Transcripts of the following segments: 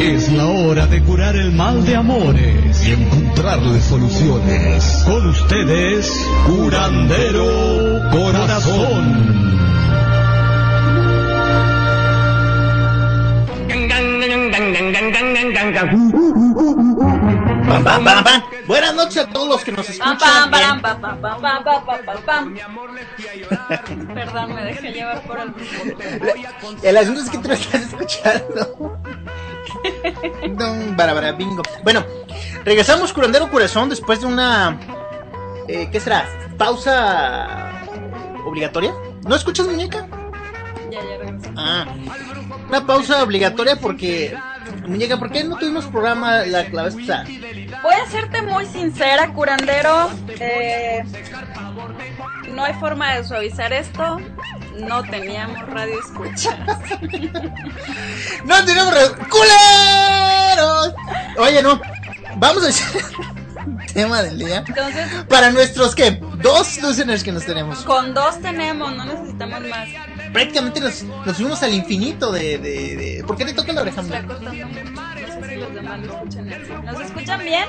Es la hora de curar el mal de amores y encontrarle soluciones. Con ustedes, Curandero Corazón. Pam, pam, pam, pam. Buenas noches a todos los que nos escuchan. Perdón, me dejé llevar por el grupo. El asunto es que tú lo estás escuchando. Dum, bara, bara, bingo. Bueno, regresamos Curandero Corazón después de una. Eh, ¿Qué será? ¿Pausa obligatoria? ¿No escuchas, muñeca? Ya, ya regresé. Ah, una pausa obligatoria porque. Muñeca, ¿por qué no tuvimos programa la, la vez pasada? Voy a serte muy sincera, curandero. Eh, no hay forma de suavizar esto. No teníamos radio escucha. ¡No tenemos re- ¡Culeros! Oye, no. Vamos a hacer tema del día. Entonces, Para nuestros, ¿qué? Dos listeners que nos tenemos. con dos tenemos, no necesitamos más. Prácticamente nos, nos fuimos al infinito de, de, de- ¿Por qué te toca la oreja? Está cortando. No sé si los demás lo escuchan así. ¿Nos escuchan bien?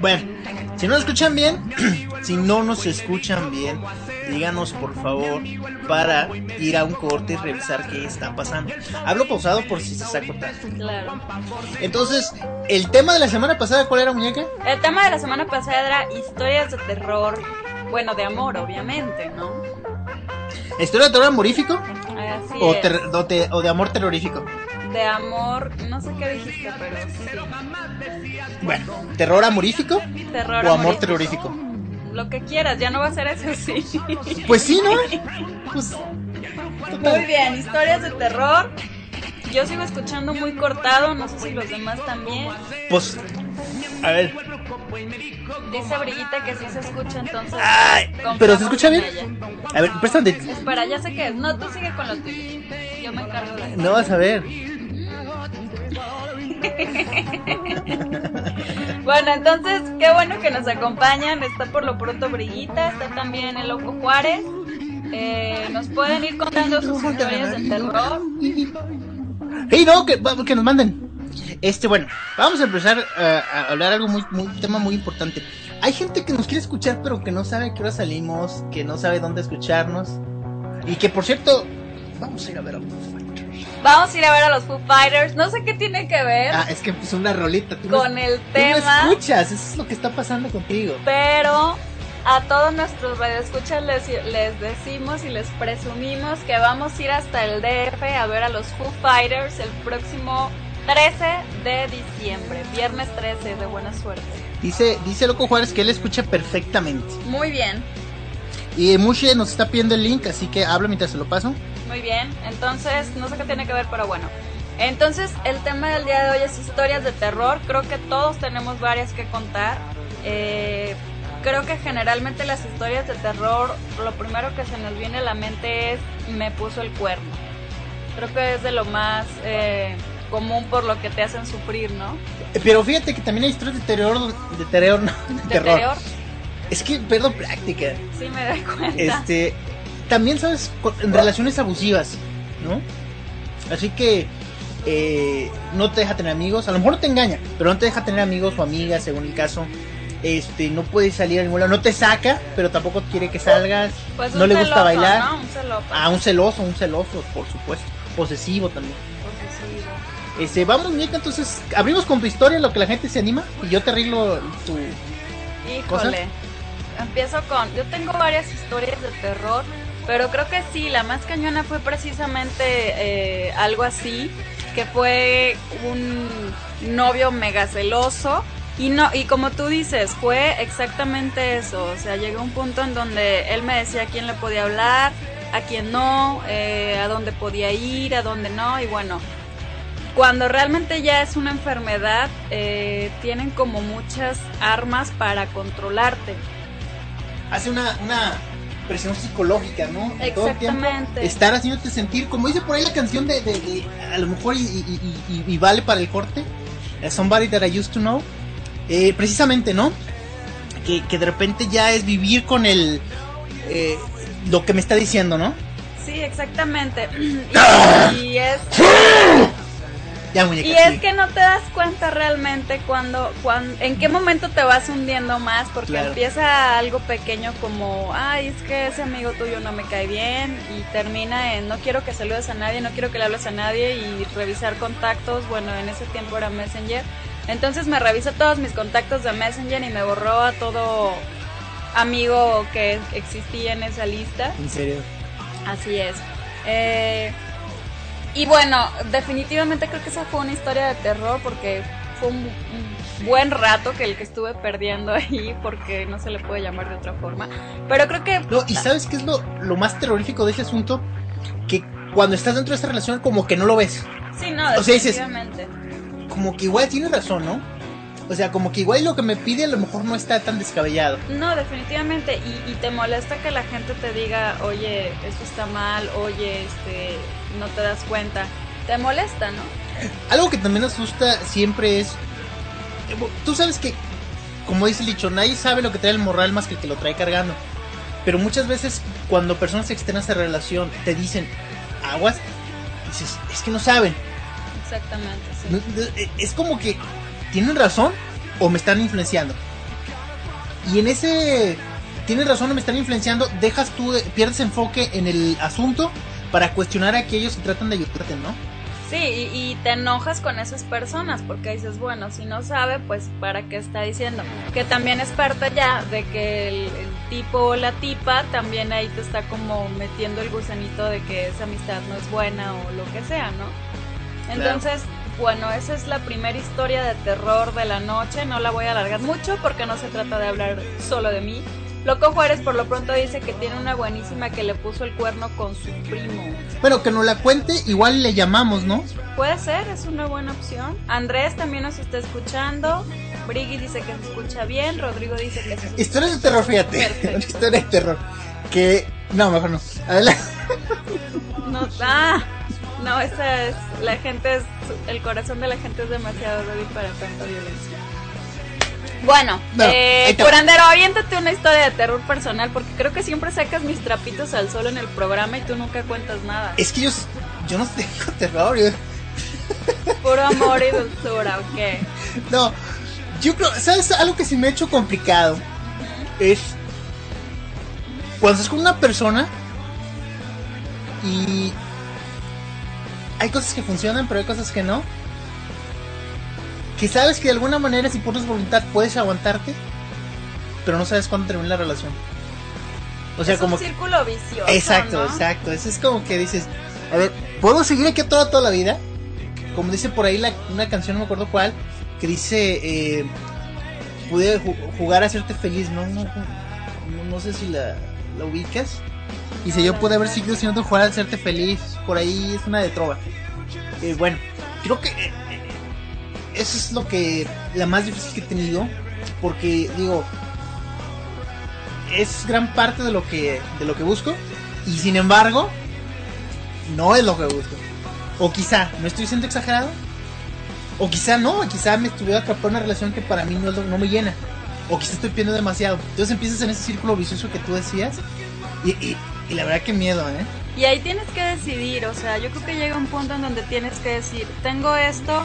Bueno, si no nos escuchan bien, si no nos escuchan bien, díganos por favor para ir a un corte y revisar qué está pasando. Hablo pausado por si se está cortando. Claro. Entonces, el tema de la semana pasada, ¿cuál era, muñeca? El tema de la semana pasada era historias de terror. Bueno, de amor, obviamente, ¿no? ¿Historia de terror amorífico Así o, es. ter- o te- o de amor terrorífico? De amor, no sé qué dijiste, pero sí. Bueno, ¿terror amorífico Terror o amor terrorífico? Lo que quieras, ya no va a ser eso, sí. Pues sí, ¿no? Pues, Muy bien, historias de terror. Yo sigo escuchando muy cortado, no sé si los demás también. pues, a ver. Dice Brillita que sí se escucha, entonces. Ay, ¿pero se escucha en bien? ella. A ver, préstame. Espera, ya sé que es. No, tú sigue con lo tuyo. Yo me encargo de No vas a ver. Bueno, entonces, qué bueno que nos acompañan. Está por lo pronto Brillita, está también el Loco Juárez. Eh, nos pueden ir contando sus historias de terror. Hey, no, que, nos manden. Este, bueno, vamos a empezar eh, a hablar algo muy, tema muy importante. Hay gente que nos quiere escuchar, pero que no sabe a qué hora salimos, que no sabe dónde escucharnos. Y que, por cierto, vamos a ir a ver a. Vamos a ir a ver a los Foo Fighters. No sé qué tiene que ver Ah, es que es una rolita. Tú no- con el tú no tema, escuchas, eso es lo que está pasando contigo. pero a todos nuestros radioescuchas les, les decimos y les presumimos que vamos a ir hasta el DF a ver a los Foo Fighters el próximo 13 de diciembre, viernes 13, de buena suerte. Dice, dice Loco Juárez que él escucha perfectamente. Muy bien. Y Mushe nos está pidiendo el link, así que habla mientras se lo paso. Muy bien, entonces no sé qué tiene que ver, pero bueno. Entonces el tema del día de hoy es historias de terror. Creo que todos tenemos varias que contar. Eh, creo que generalmente las historias de terror, lo primero que se nos viene a la mente es me puso el cuerno. Creo que es de lo más eh, común por lo que te hacen sufrir, ¿no? Eh, Pero fíjate que también hay historias de terror, de terror, no, de De terror. terror, Es que pierdo práctica. sí me doy cuenta. Este, también sabes, en relaciones abusivas, ¿no? Así que eh, no te deja tener amigos, a lo mejor no te engaña, pero no te deja tener amigos o amigas, según el caso. Este, no puedes salir a ningún lado, no te saca, pero tampoco quiere que salgas. Pues no le gusta bailar. ¿no? Un celoso. A un celoso, un celoso, por supuesto. Posesivo también. Posesivo. Este, vamos, muñeca, entonces abrimos con tu historia, lo que la gente se anima, y yo te arreglo tu. Híjole. Empiezo con. Yo tengo varias historias de terror, pero creo que sí, la más cañona fue precisamente eh, algo así, que fue un novio mega celoso. Y no, y como tú dices, fue exactamente eso. O sea, llegó un punto en donde él me decía a quién le podía hablar, a quién no, eh, a dónde podía ir, a dónde no, y bueno, cuando realmente ya es una enfermedad, eh, tienen como muchas armas para controlarte. Hace una, una presión psicológica, ¿no? Todo el tiempo Exactamente. estar haciéndote sentir, como dice por ahí la canción de, de- de- a lo mejor y, y- y- y- y vale para el corte, eh, Somebody That I Used to Know, eh, precisamente, ¿no? Que, que de repente ya es vivir con el, eh, lo que me está diciendo, ¿no? Sí, exactamente. Y, y es. Ya, muñeca. Y es que no te das cuenta realmente cuando, cuando, en qué momento te vas hundiendo más, porque empieza algo pequeño como, ay, es que ese amigo tuyo no me cae bien, y termina en no quiero que saludes a nadie, no quiero que le hables a nadie, y revisar contactos, bueno, en ese tiempo era Messenger. Entonces me revisó todos mis contactos de Messenger y me borró a todo amigo que existía en esa lista. ¿En serio? Así es. Eh, y bueno, definitivamente creo que esa fue una historia de terror porque fue un, buen rato que el que estuve perdiendo ahí porque no se le puede llamar de otra forma. Pero creo que... No, y ¿sabes qué es lo, lo más terrorífico de ese asunto? Que cuando estás dentro de esta relación como que no lo ves. Sí, no, definitivamente. como que igual tiene razón, ¿no? O sea, como que igual lo que me pide a lo mejor no está tan descabellado. No, definitivamente. Y, te molesta que la gente te diga, oye, esto está mal, oye, este, no te das cuenta. Te molesta, ¿no? Algo que también asusta siempre es. Tú sabes que, como dice el dicho, nadie sabe lo que trae el morral más que el que lo trae cargando. Pero muchas veces, cuando personas externas a relación te dicen aguas, dices, es que no saben. Exactamente, sí. Es como que ¿tienen razón o me están influenciando? Y en ese tienen razón o me están influenciando, dejas tú, pierdes enfoque en el asunto para cuestionar a aquellos que tratan de ayudarte, ¿no? Sí, y, te enojas con esas personas porque dices, bueno, si no sabe, pues ¿para qué está diciendo? Que también es parte ya de que el, tipo o la tipa también ahí te está como metiendo el gusanito de que esa amistad no es buena o lo que sea, ¿no? Entonces, bueno, esa es la primera historia de terror de la noche. No la voy a alargar mucho porque no se trata de hablar solo de mí. Loco Juárez por lo pronto dice que tiene una buenísima que le puso el cuerno con su primo. Bueno, que nos la cuente, igual le llamamos, ¿no? Puede ser, es una buena opción. Andrés también nos está escuchando. Briggy dice que se escucha bien. Rodrigo dice que se Historia de terror, fíjate. Historia de terror. Que. No, mejor no. Adelante. No, ah, no, esa es. La gente es. El corazón de la gente es demasiado débil para tanta violencia. Bueno, eh, curandero, aviéntate una historia de terror personal porque creo que siempre sacas mis trapitos al sol en el programa y tú nunca cuentas nada. Es que yo, yo no tengo terror. Yo... Puro amor y dulzura, ok. No, yo creo, ¿sabes? Algo que sí me ha hecho complicado es cuando estás con una persona y hay cosas que funcionan, pero hay cosas que no. Que sabes que de alguna manera, si pones voluntad, puedes aguantarte, pero no sabes cuándo termina la relación. O sea, es como. Un círculo vicioso. Exacto, exacto. Eso es como que dices, a ver, ¿puedo seguir aquí toda, toda la vida? Como dice por ahí la, una canción, no me acuerdo cuál, que dice, eh, pude jugar a hacerte feliz, ¿no? No, no, sé si la, la ubicas. Dice, yo pude haber seguido siendo jugar a hacerte feliz. Por ahí es una de trova. Eh, bueno, creo que eh, eso es lo que la más difícil que he tenido. Porque digo, es gran parte de lo que de lo que busco. Y sin embargo, no es lo que busco. O quizá, ¿no estoy siendo exagerado? O quizá no, quizá me estuviera atrapado en una relación que para mí no, no me llena. O quizá estoy pidiendo demasiado. Entonces empiezas en ese círculo vicioso que tú decías. y, y la verdad que miedo, ¿eh? Y ahí tienes que decidir, o sea, yo creo que llega un punto en donde tienes que decir, tengo esto.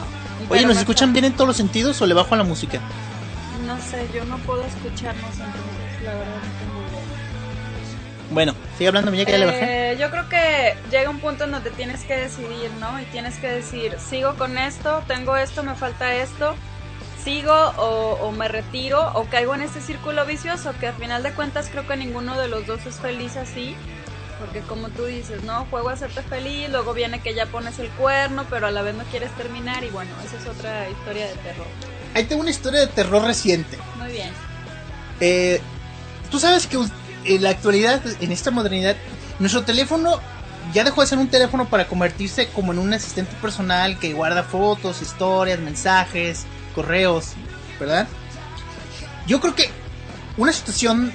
Oye, ¿nos escuchan bien en todos los sentidos o le bajo a la música? No sé, yo no puedo escucharnos entonces, la verdad. Bueno, sigue hablando, ya que ya le bajé. Eh, yo creo que llega un punto en donde tienes que decidir, ¿no? Y tienes que decir, sigo con esto, tengo esto, me falta esto, sigo o, o, me retiro o caigo en este círculo vicioso que al final de cuentas creo que ninguno de los dos es feliz así porque como tú dices, ¿no? Juego a hacerte feliz, luego viene que ya pones el cuerno, pero a la vez no quieres terminar y bueno, esa es otra historia de terror. Ahí tengo una historia de terror reciente. Muy bien. Eh, tú sabes que en la actualidad, en esta modernidad, nuestro teléfono ya dejó de ser un teléfono para convertirse como en un asistente personal que guarda fotos, historias, mensajes, correos, ¿verdad? Yo creo que una situación,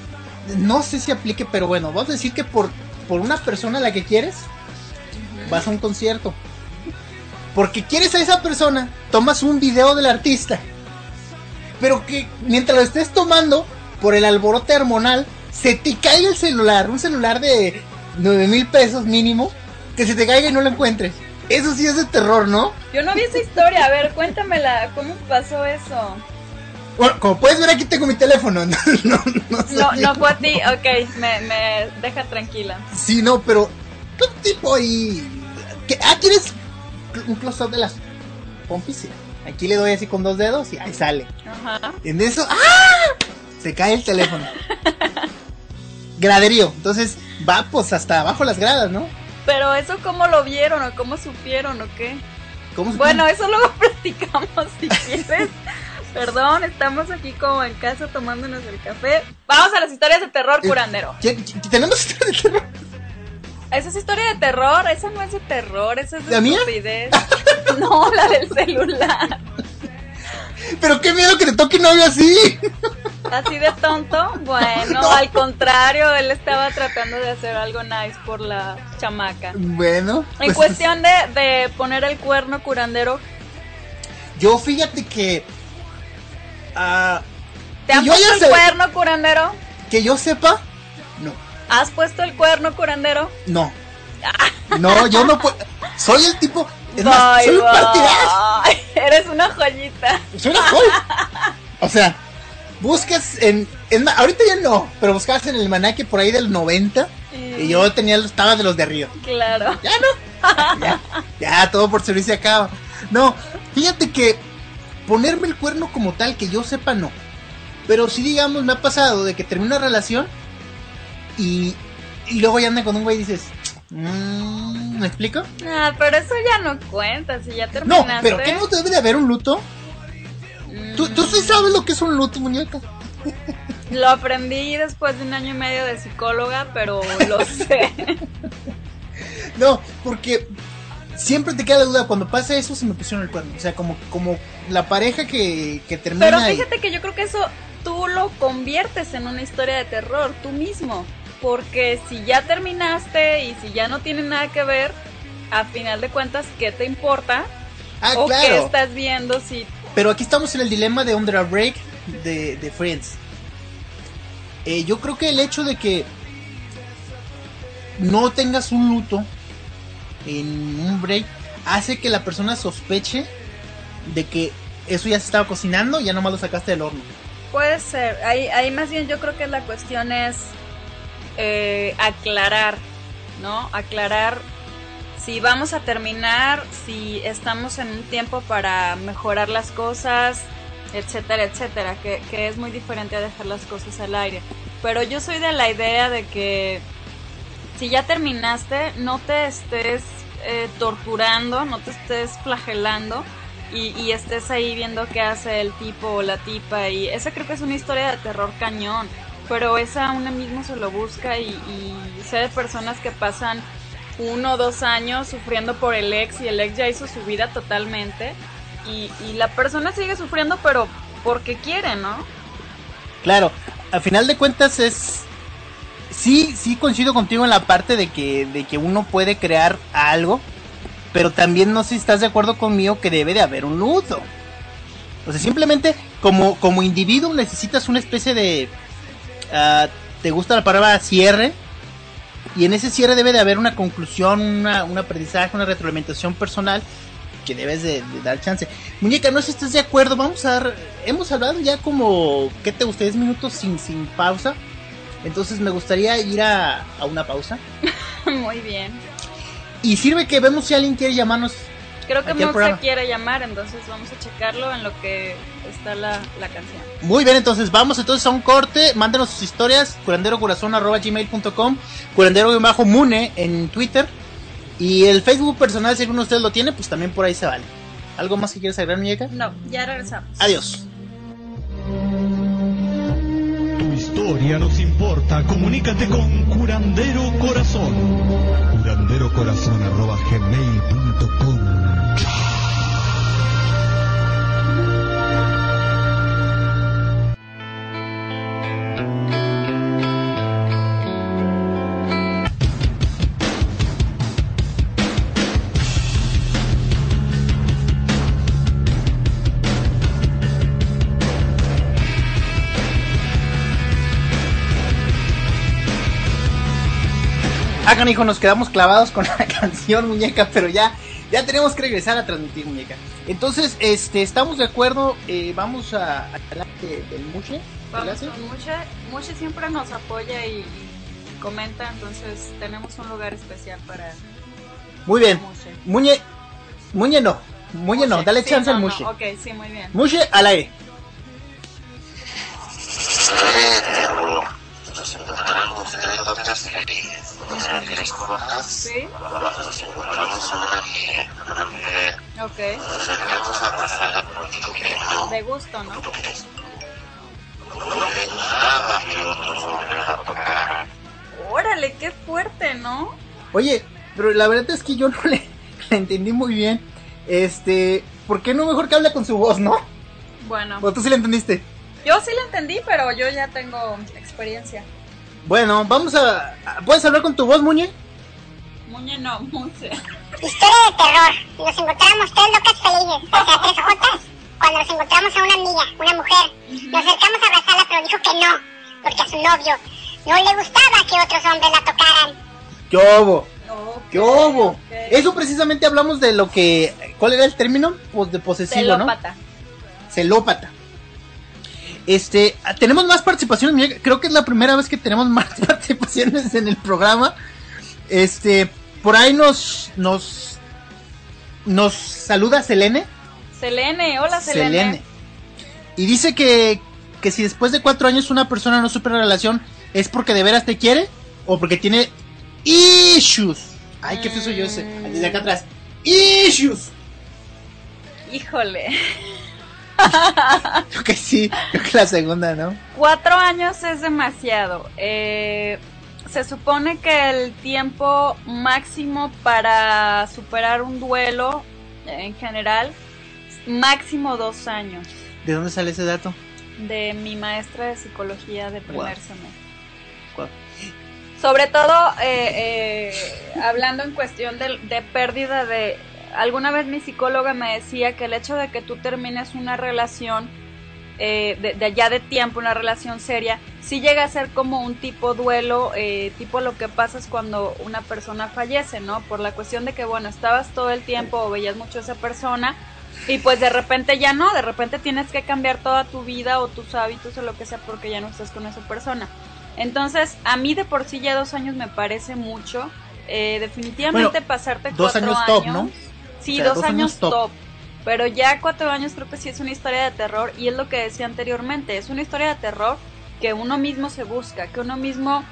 no sé si aplique, pero bueno, vamos a decir que por por una persona a la que quieres, vas a un concierto. Porque quieres a esa persona, tomas un video del artista. Pero que mientras lo estés tomando, por el alborote hormonal, se te caiga el celular, un celular de 9 mil pesos mínimo, que se te caiga y no lo encuentres. Eso sí es de terror, ¿no? Yo no vi esa historia. A ver, cuéntamela. ¿Cómo pasó eso? Bueno, como puedes ver, aquí tengo mi teléfono. No, no, no, no fue a ti. Ok, me, me deja tranquila. Sí, no, pero. ¿Qué tipo ahí? ¿Qué? Ah, ¿quieres un close-up de las pompis? Aquí le doy así con dos dedos y ahí sale. Ajá. En eso. ¡Ah! Se cae el teléfono. Graderío. Entonces va pues hasta abajo las gradas, ¿no? Pero eso cómo lo vieron o cómo supieron o qué. ¿Cómo bueno, eso luego platicamos si quieres. Perdón, estamos aquí como en casa tomándonos el café. Vamos a las historias de terror, eh, curandero. ¿Tenemos historias de terror? Esa es historia de terror, esa no es de terror, esa es de estupidez. no, la del celular. Pero qué miedo que te toque novio así. Así de tonto. Bueno, al contrario, él estaba tratando de hacer algo nice por la chamaca. Bueno. En pues cuestión de, de poner el cuerno curandero. Yo fíjate que Ah, ¿Te han puesto el cuerno, curandero? Que yo sepa, no. ¿Has puesto el cuerno, curandero? No. No, yo no puedo. Soy el tipo. Soy un partidario. Eres una joyita. Soy una joya. O sea, buscas en. ahorita ya no, pero buscabas en el manaque por ahí del 90. Y yo tenía estaba de los de arriba. Claro. Ya no. Ya, ya, todo por servicio acaba. No, fíjate que ponerme el cuerno como tal, que yo sepa, no. Pero si digamos, me ha pasado de que termina una relación y, y luego ya anda con un güey y dices, mmm, ¿me explico? Ah, pero eso ya no cuenta, si ya terminaste. No, pero ¿qué no debe de haber un luto? ¿Tú, ¿Tú sí sabes lo que es un luto, muñeca? Lo aprendí después de un año y medio de psicóloga, pero lo sé. no, porque siempre te queda la duda, cuando pasa eso se me pusieron el cuerno. O sea, como, como la pareja que, que termina. Pero fíjate que yo creo que eso tú lo conviertes en una historia de terror, tú mismo. Porque si ya terminaste y si ya no tiene nada que ver, a final de cuentas, ¿qué te importa? Ah, ¿O qué estás viendo si... Pero aquí estamos en el dilema de Under a Break de, de Friends. Eh, yo creo que el hecho de que no tengas un luto en un break hace que la persona sospeche de que eso ya se estaba cocinando y ya nomás lo sacaste del horno. Puede ser. Ahí, ahí más bien yo creo que la cuestión es eh, aclarar, ¿no? Aclarar si vamos a terminar, si estamos en un tiempo para mejorar las cosas, etcétera, etcétera, que, que es muy diferente a dejar las cosas al aire. Pero yo soy de la idea de que si ya terminaste, no te estés eh, torturando, no te estés flagelando y, estés ahí viendo qué hace el tipo o la tipa. Y esa creo que es una historia de terror cañón, pero esa una mismo se lo busca y, sé de personas que pasan uno o dos años sufriendo por el ex y el ex ya hizo su vida totalmente y, la persona sigue sufriendo pero porque quiere, ¿no? Claro, al final de cuentas es sí, sí coincido contigo en la parte de que, de que uno puede crear algo, pero también no sé si estás de acuerdo conmigo que debe de haber un nudo. O sea, simplemente como, como individuo necesitas una especie de... Uh, ¿Te gusta la palabra cierre? Y en ese cierre debe de haber una conclusión, una, un aprendizaje, una retroalimentación personal que debes de, dar chance. Muñeca, no sé si estás de acuerdo, vamos a dar... Hemos hablado ya como, ¿qué te gusta? 10 minutos sin, sin pausa. Entonces me gustaría ir a, una pausa. Muy bien. Y sirve que vemos si alguien quiere llamarnos. Creo que se quiere llamar, entonces vamos a checarlo en lo que está la, canción. Muy bien, entonces vamos entonces a un corte. Mándenos sus historias, curanderocorazón.gmail.com, curandero-mune en Twitter. Y el Facebook personal, si alguno de ustedes lo tiene, pues también por ahí se vale. ¿Algo más que quieres agregar, muñeca? No, ya regresamos. Adiós historia nos importa. Comunícate con Curandero Corazón. Curanderocorazón.gmail.com Hijo, nos quedamos clavados con la canción, muñeca, pero ya ya tenemos que regresar a transmitir, muñeca. Entonces, este, estamos de acuerdo, eh, vamos a, hablar del Muche. Vamos con Muche. Muche siempre nos apoya y, comenta, entonces tenemos un lugar especial para. Muy bien. Muñe, Muñe no, Muñe no, dale chance al Muche. ok, sí, muy bien. Muche al aire. Sí. Ok. De gusto, ¿no? Órale, qué fuerte, ¿no? Oye, pero la verdad es que yo no le, entendí muy bien. Este, ¿por qué no mejor que hable con su voz, no? Bueno. ¿O tú sí le entendiste? Yo sí le entendí, pero yo ya tengo experiencia. Bueno, vamos a... ¿Puedes hablar con tu voz, Muñe? Muñe no, Muñe. Historia de terror. Nos encontramos tres locas felices, o sea, tres jotas, cuando nos encontramos a una amiga, una mujer. Nos acercamos a abrazarla, pero dijo que no, porque a su novio no le gustaba que otros hombres la tocaran. ¿Qué obo? ¿Qué obo? Eso precisamente hablamos de lo que... ¿Cuál era el término? Pues de posesivo, Celópata. ¿no? Celópata. Este, tenemos más participaciones, creo que es la primera vez que tenemos más participaciones en el programa. Este, por ahí nos nos nos saluda Selene. Selene, hola Selene. Y dice que, que si después de cuatro años una persona no supera la relación, ¿es porque de veras te quiere? ¿O porque tiene issues? Ay, qué feo yo ese. Desde acá atrás. Issues. Híjole. creo que sí, creo que la segunda, ¿no? Cuatro años es demasiado. Eh, se supone que el tiempo máximo para superar un duelo, en general, máximo dos años. ¿De dónde sale ese dato? De mi maestra de psicología de primer semestre. Sobre todo, eh, eh, hablando en cuestión de, de pérdida de alguna vez mi psicóloga me decía que el hecho de que tú termines una relación eh, de, allá de tiempo, una relación seria, sí llega a ser como un tipo duelo, eh, tipo lo que pasa es cuando una persona fallece, ¿no? Por la cuestión de que, bueno, estabas todo el tiempo o veías mucho a esa persona y pues de repente ya no, de repente tienes que cambiar toda tu vida o tus hábitos o lo que sea porque ya no estás con esa persona. Entonces, a mí de por sí ya dos años me parece mucho. Eh, definitivamente pasarte dos cuatro años, top, ¿no? Sí, dos, años, top. Pero ya cuatro años creo que sí es una historia de terror y es lo que decía anteriormente, es una historia de terror que uno mismo se busca, que uno mismo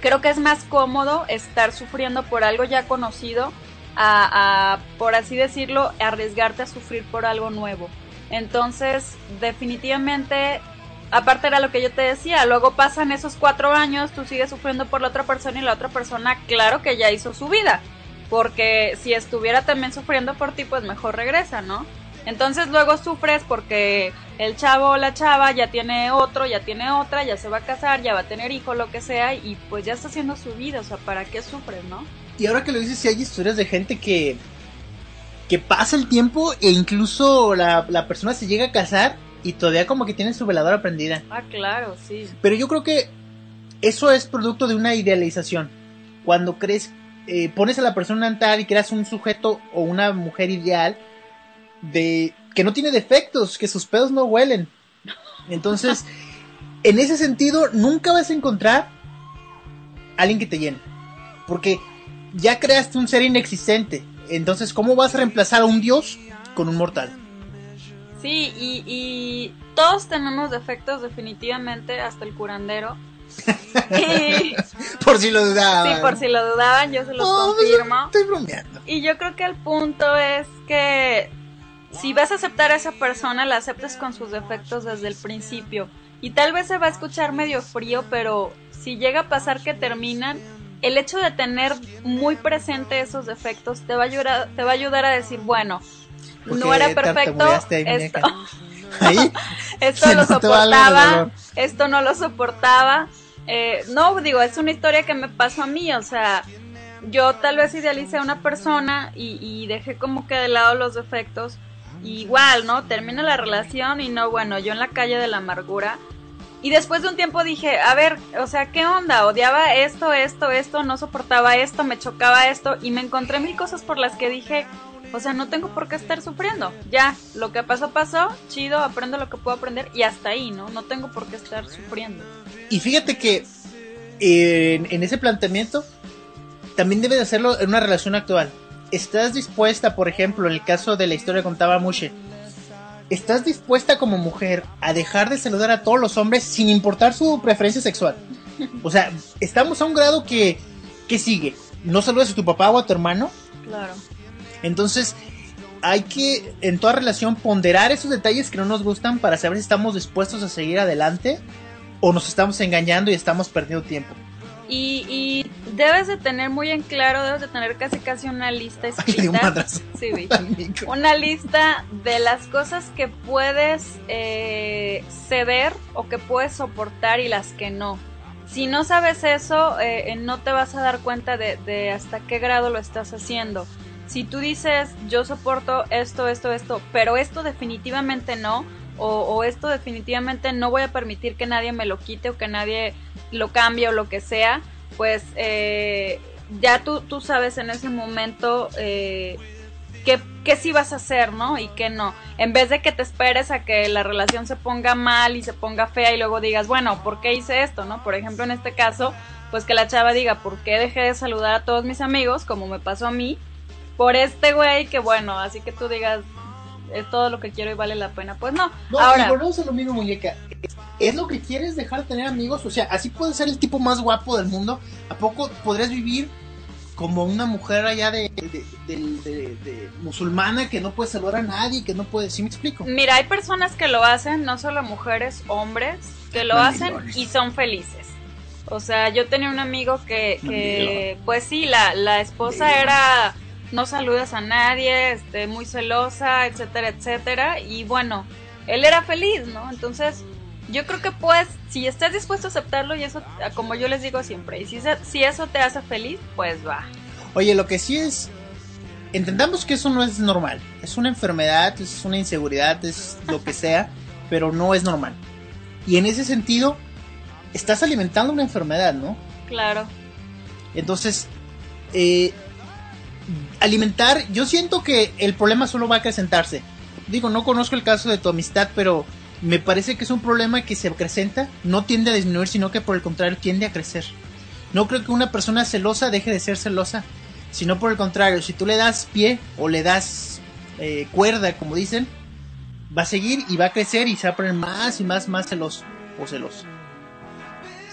creo que es más cómodo estar sufriendo por algo ya conocido a, por así decirlo, arriesgarte a sufrir por algo nuevo. Entonces, definitivamente, aparte era lo que yo te decía, luego pasan esos cuatro años, tú sigues sufriendo por la otra persona y la otra persona, claro que ya hizo su vida porque si estuviera también sufriendo por ti, pues mejor regresa, ¿no? Entonces luego sufres porque el chavo o la chava ya tiene otro, ya tiene otra, ya se va a casar, ya va a tener hijo, lo que sea, y pues ya está haciendo su vida, o sea, ¿para qué sufres, no? Y ahora que lo dices, sí hay historias de gente que, que pasa el tiempo e incluso la, la persona se llega a casar y todavía como que tiene su veladora prendida. Ah, claro, sí. Pero yo creo que eso es producto de una idealización. Cuando crees eh, pones a la persona en altar y creas un sujeto o una mujer ideal de que no tiene defectos, que sus pedos no huelen. Entonces, en ese sentido, nunca vas a encontrar a alguien que te llene. Porque ya creaste un ser inexistente. Entonces, ¿cómo vas a reemplazar a un dios con un mortal? Sí, y, y todos tenemos defectos definitivamente, hasta el curandero. por si lo dudaban. Sí, por si lo dudaban, yo se lo pues, confirmo. estoy bromeando. Y yo creo que el punto es que si vas a aceptar a esa persona, la aceptes con sus defectos desde el principio. Y tal vez se va a escuchar medio frío, pero si llega a pasar que terminan, el hecho de tener muy presente esos defectos te va a ayudar, te va a, ayudar a decir, bueno, no era perfecto, esto, esto lo soportaba, esto no lo soportaba, eh, no, digo, es una historia que me pasó a mí, o sea, yo tal vez idealicé a una persona y, dejé como que de lado los defectos. igual, ¿no? Termina la relación y no, bueno, yo en la calle de la amargura. Y después de un tiempo dije, a ver, o sea, ¿qué onda? Odiaba esto, esto, esto, no soportaba esto, me chocaba esto y me encontré mil cosas por las que dije, O sea, no tengo por qué estar sufriendo. Ya, lo que pasó, pasó, chido, aprendo lo que puedo aprender y hasta ahí, ¿no? No tengo por qué estar sufriendo. Y fíjate que en, ese planteamiento también debe de hacerlo en una relación actual. ¿Estás dispuesta, por ejemplo, en el caso de la historia que contaba Mushe, ¿estás dispuesta como mujer a dejar de saludar a todos los hombres sin importar su preferencia sexual? O sea, estamos a un grado que, ¿qué sigue? ¿No saludas a tu papá o a tu hermano? Claro. Entonces, hay que en toda relación ponderar esos detalles que no nos gustan para saber si estamos dispuestos a seguir adelante o nos estamos engañando y estamos perdiendo tiempo. Y, debes de tener muy en claro, debes de tener casi casi una lista escrita. sí, una lista de las cosas que puedes eh, ceder o que puedes soportar y las que no. Si no sabes eso, eh, no te vas a dar cuenta de, de hasta qué grado lo estás haciendo si tú dices yo soporto esto, esto, esto, pero esto definitivamente no, o, esto definitivamente no voy a permitir que nadie me lo quite o que nadie lo cambie o lo que sea, pues eh, ya tú, tú sabes en ese momento eh, qué, qué sí vas a hacer, ¿no? Y qué no. En vez de que te esperes a que la relación se ponga mal y se ponga fea y luego digas, bueno, ¿por qué hice esto, no? Por ejemplo, en este caso, pues que la chava diga, ¿por qué dejé de saludar a todos mis amigos, como me pasó a mí? Por este güey que bueno, así que tú digas, es todo lo que quiero y vale la pena. Pues no. No, Ahora, y volvemos a lo mismo, muñeca. ¿Es lo que quieres dejar de tener amigos? O sea, así puedes ser el tipo más guapo del mundo. ¿A poco podrías vivir como una mujer allá de, de, musulmana que no puede saludar a nadie, que no puede... ¿Sí me explico? Mira, hay personas que lo hacen, no solo mujeres, hombres, que lo hacen y son felices. O sea, yo tenía un amigo que, que pues sí, la, la esposa era no saludas a nadie, este, muy celosa, etcétera, etcétera. Y bueno, él era feliz, ¿no? Entonces, yo creo que pues, si estás dispuesto a aceptarlo y eso, como yo les digo siempre, y si, si eso te hace feliz, pues va. Oye, lo que sí es, entendamos que eso no es normal. Es una enfermedad, es una inseguridad, es lo que sea, pero no es normal. Y en ese sentido, estás alimentando una enfermedad, ¿no? Claro. Entonces, eh, alimentar, yo siento que el problema solo va a acrecentarse. Digo, no conozco el caso de tu amistad, pero me parece que es un problema que se acrecenta, no tiende a disminuir, sino que por el contrario tiende a crecer. No creo que una persona celosa deje de ser celosa, sino por el contrario, si tú le das pie o le das eh, cuerda, como dicen, va a seguir y va a crecer y se va a poner más y más, más celoso o celoso.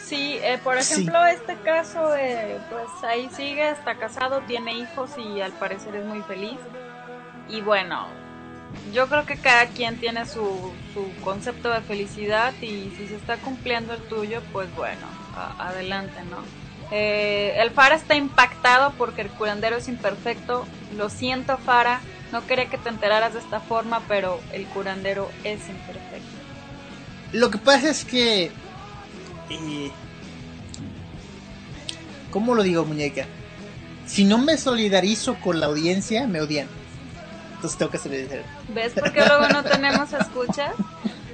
Sí, eh, por ejemplo, este caso, eh, pues ahí sigue, está casado, tiene hijos y al parecer es muy feliz. Y bueno, yo creo que cada quien tiene su, su concepto de felicidad y si se está cumpliendo el tuyo, pues bueno, adelante, ¿no? Eh, el Fara está impactado porque el curandero es imperfecto. Lo siento, Fara. No quería que te enteraras de esta forma, pero el curandero es imperfecto. Lo que pasa es que eh, ¿Cómo lo digo, muñeca? Si no me solidarizo con la audiencia, me odian. Entonces tengo que solidarizar. ¿Ves por qué luego no tenemos escuchas?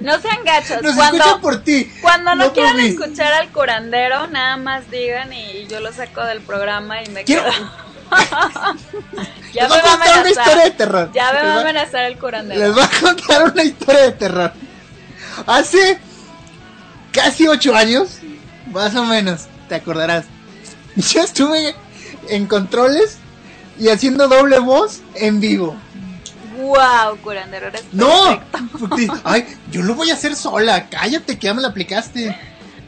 No sean gachos. Nos cuando, por ti. Cuando no, quieran escuchar al curandero, nada más digan y yo lo saco del programa y me quedo. ya me va a contar una historia de terror. Ya me va a amenazar el curandero. Les voy a contar una historia de terror. Hace casi ocho años, más o menos, te acordarás. Yo estuve en controles y haciendo doble voz en vivo. Wow, curandero, eres No, ay, yo lo voy a hacer sola. Cállate, que ya me la aplicaste.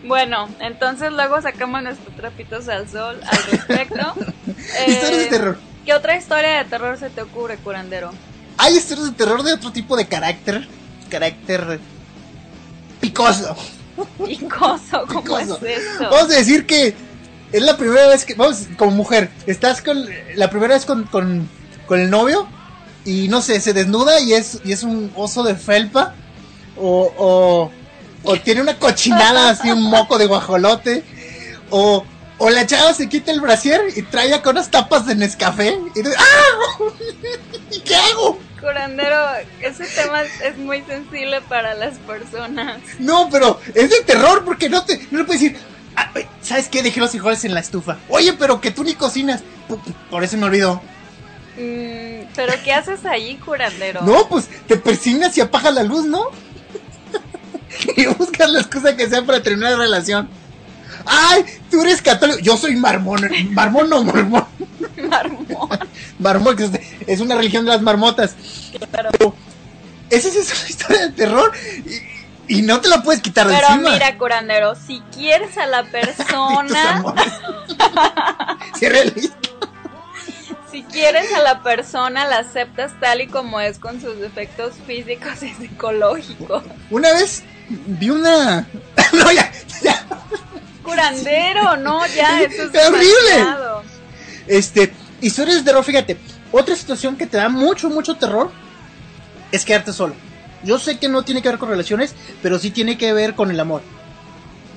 Bueno, entonces luego sacamos nuestros trapitos al sol al respecto. historias de eh, terror. ¿Qué otra historia de terror se te ocurre, curandero? Hay historias de terror de otro tipo de carácter. Carácter picoso. Picoso, ¿cómo es eso? Vamos a decir que es la primera vez que, vamos, como mujer, estás con, la primera vez con, con, con el novio y no sé, se desnuda y es, y es un oso de felpa o, o, o tiene una cochinada así, un moco de guajolote o, o la chava se quita el brasier y trae con unas tapas de Nescafé y dice, ¡ah! ¿Y qué hago? Curandero, ese tema es muy sensible para las personas. No, pero es de terror porque no te no le puedes decir, ah, ¿sabes qué? Dejé los frijoles en la estufa. Oye, pero que tú ni cocinas. Por, eso me olvidó. Mm, ¿Pero qué haces ahí, curandero? No, pues te persignas y apagas la luz, ¿no? y buscas la excusa que sea para terminar la relación. ¡Ay! Tú eres católico. Yo soy marmón. ¿Marmón o mormón? Marmón. marmón, que es una religión de las marmotas. Claro. Pero esa es una historia de terror. Y, no te la puedes quitar de Pero mira, curandero, si quieres a la persona. si quieres a la persona, la aceptas tal y como es con sus defectos físicos y psicológicos. Una vez vi una. no, ya, ya. Curandero, no, ya, eso es horrible. Este, historias de terror, fíjate. Otra situación que te da mucho, mucho terror es quedarte solo. Yo sé que no tiene que ver con relaciones, pero sí tiene que ver con el amor.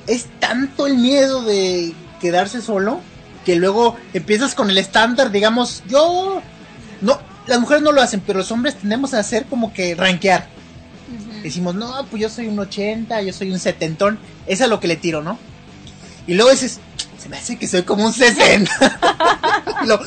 Es tanto el miedo de quedarse solo que luego empiezas con el estándar, digamos, yo no, las mujeres no lo hacen, pero los hombres tendemos a hacer como que rankear. Decimos, no, pues yo soy un 80, yo soy un setentón, es a lo que le tiro, ¿no? Y luego dices, se me hace que soy como un 60. Lo,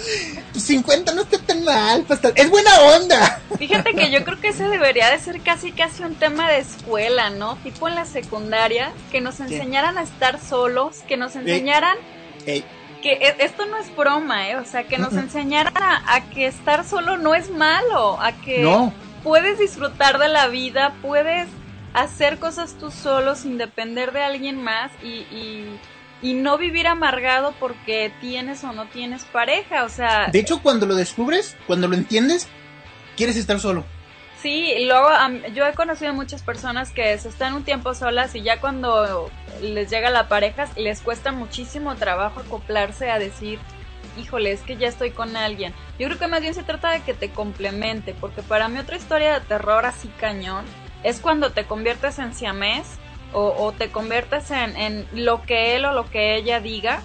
50 pues no está tan mal, pues, es buena onda. Fíjate que yo creo que ese debería de ser casi casi un tema de escuela, ¿no? Tipo en la secundaria, que nos enseñaran a estar solos, que nos enseñaran que e, esto no es broma, ¿eh? O sea, que nos enseñaran a, que estar solo no es malo, a que puedes disfrutar de la vida, puedes hacer cosas tú solo sin depender de alguien más y y no vivir amargado porque tienes o no tienes pareja, o sea... De hecho, cuando lo descubres, cuando lo entiendes, quieres estar solo. Sí, y luego yo he conocido muchas personas que se están un tiempo solas y ya cuando les llega la pareja les cuesta muchísimo trabajo acoplarse a decir, híjole, es que ya estoy con alguien. Yo creo que más bien se trata de que te complemente, porque para mí otra historia de terror así cañón es cuando te conviertes en siamés o, te conviertes en, lo que él o lo que ella diga.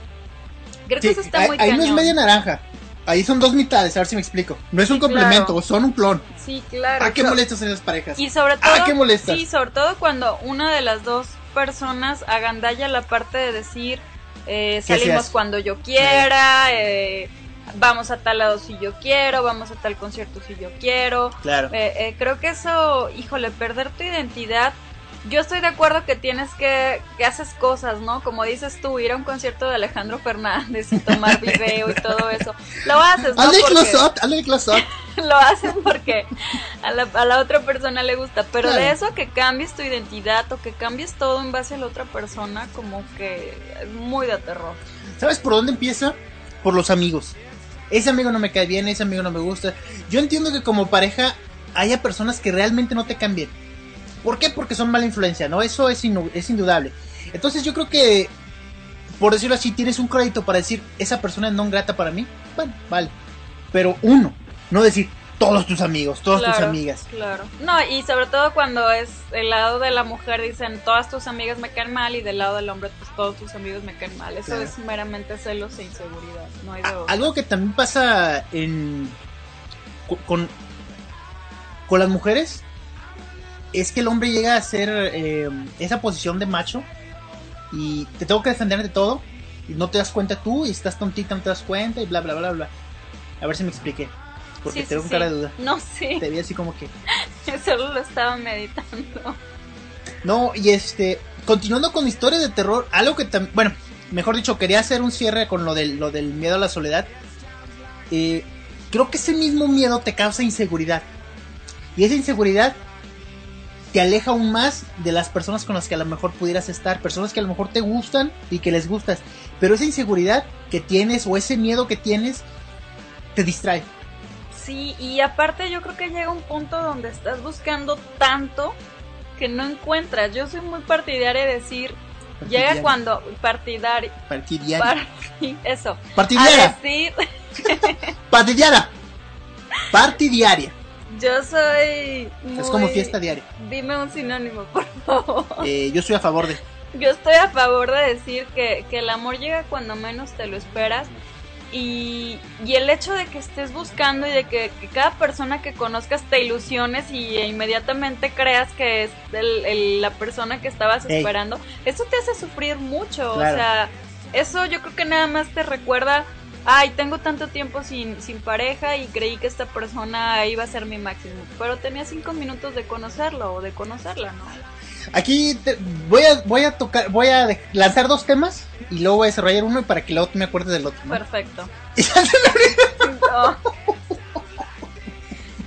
Creo que eso está ahí, muy Ahí no es media naranja. Ahí son dos mitades, a ver si me explico. No es un complemento, son un clon. Sí, claro. ¿A qué molestas en las parejas? Y sobre todo, ¿A qué molestas? Sí, sobre todo cuando una de las dos personas agandalla la parte de decir eh, salimos cuando yo quiera, eh, vamos a tal lado si yo quiero, vamos a tal concierto si yo quiero. Claro. Eh, creo que eso, híjole, perder tu identidad yo estoy de acuerdo que tienes que, que haces cosas, ¿no? Como dices tú, ir a un concierto de Alejandro Fernández y tomar video y todo eso. Lo haces, ¿no? porque... lo hacen porque a la, a la, otra persona le gusta. Pero de eso que cambies tu identidad o que cambies todo en base a la otra persona, como que es muy de terror. ¿Sabes por dónde empieza? Por los amigos. Ese amigo no me cae bien, ese amigo no me gusta. Yo entiendo que como pareja haya personas que realmente no te cambien ¿Por qué? Porque son mala influencia, ¿no? Eso es, es indudable. Entonces yo creo que, por decirlo así, tienes un crédito para decir, esa persona es no grata para mí. Bueno, vale. Pero uno, no decir todos tus amigos, todas tus amigas. Claro. No, y sobre todo cuando es el lado de la mujer dicen, todas tus amigas me caen mal y del lado del hombre, pues todos tus amigos me caen mal. Eso es meramente celos e inseguridad. No hay Algo que también pasa en... con, con las mujeres es que el hombre llega a ser eh, esa posición de macho y te tengo que defender de todo y no te das cuenta tú y estás tontita, no te das cuenta y bla, bla, bla, bla. A ver si me expliqué. Porque tengo un cara de duda. No, sí. Te vi así como que... Yo solo lo estaba meditando. No, y este... Continuando con historias de terror, algo que también... Bueno, mejor dicho, quería hacer un cierre con lo del, lo del miedo a la soledad. Eh, creo que ese mismo miedo te causa inseguridad. Y esa inseguridad te aleja aún más de las personas con las que a lo mejor pudieras estar, personas que a lo mejor te gustan y que les gustas, pero esa inseguridad que tienes o ese miedo que tienes te distrae. Sí, y aparte yo creo que llega un punto donde estás buscando tanto que no encuentras. Yo soy muy partidaria de decir, llega cuando partidaria. Partidaria. eso. Partidaria. decir... partidaria. Partidaria. Yo soy. Es como fiesta diaria. Dime un sinónimo, por favor. Eh, yo estoy a favor de. Yo estoy a favor de decir que, el amor llega cuando menos te lo esperas. Y, y el hecho de que estés buscando y de que, cada persona que conozcas te ilusiones y inmediatamente creas que es la persona que estabas esperando, eso te hace sufrir mucho. O sea, eso yo creo que nada más te recuerda ay, tengo tanto tiempo sin, sin pareja y creí que esta persona iba a ser mi máximo, pero tenía cinco minutos de conocerlo o de conocerla, ¿no? Aquí voy a voy a tocar voy a lanzar dos temas y luego voy a desarrollar uno para que luego me acuerdes del otro. Perfecto.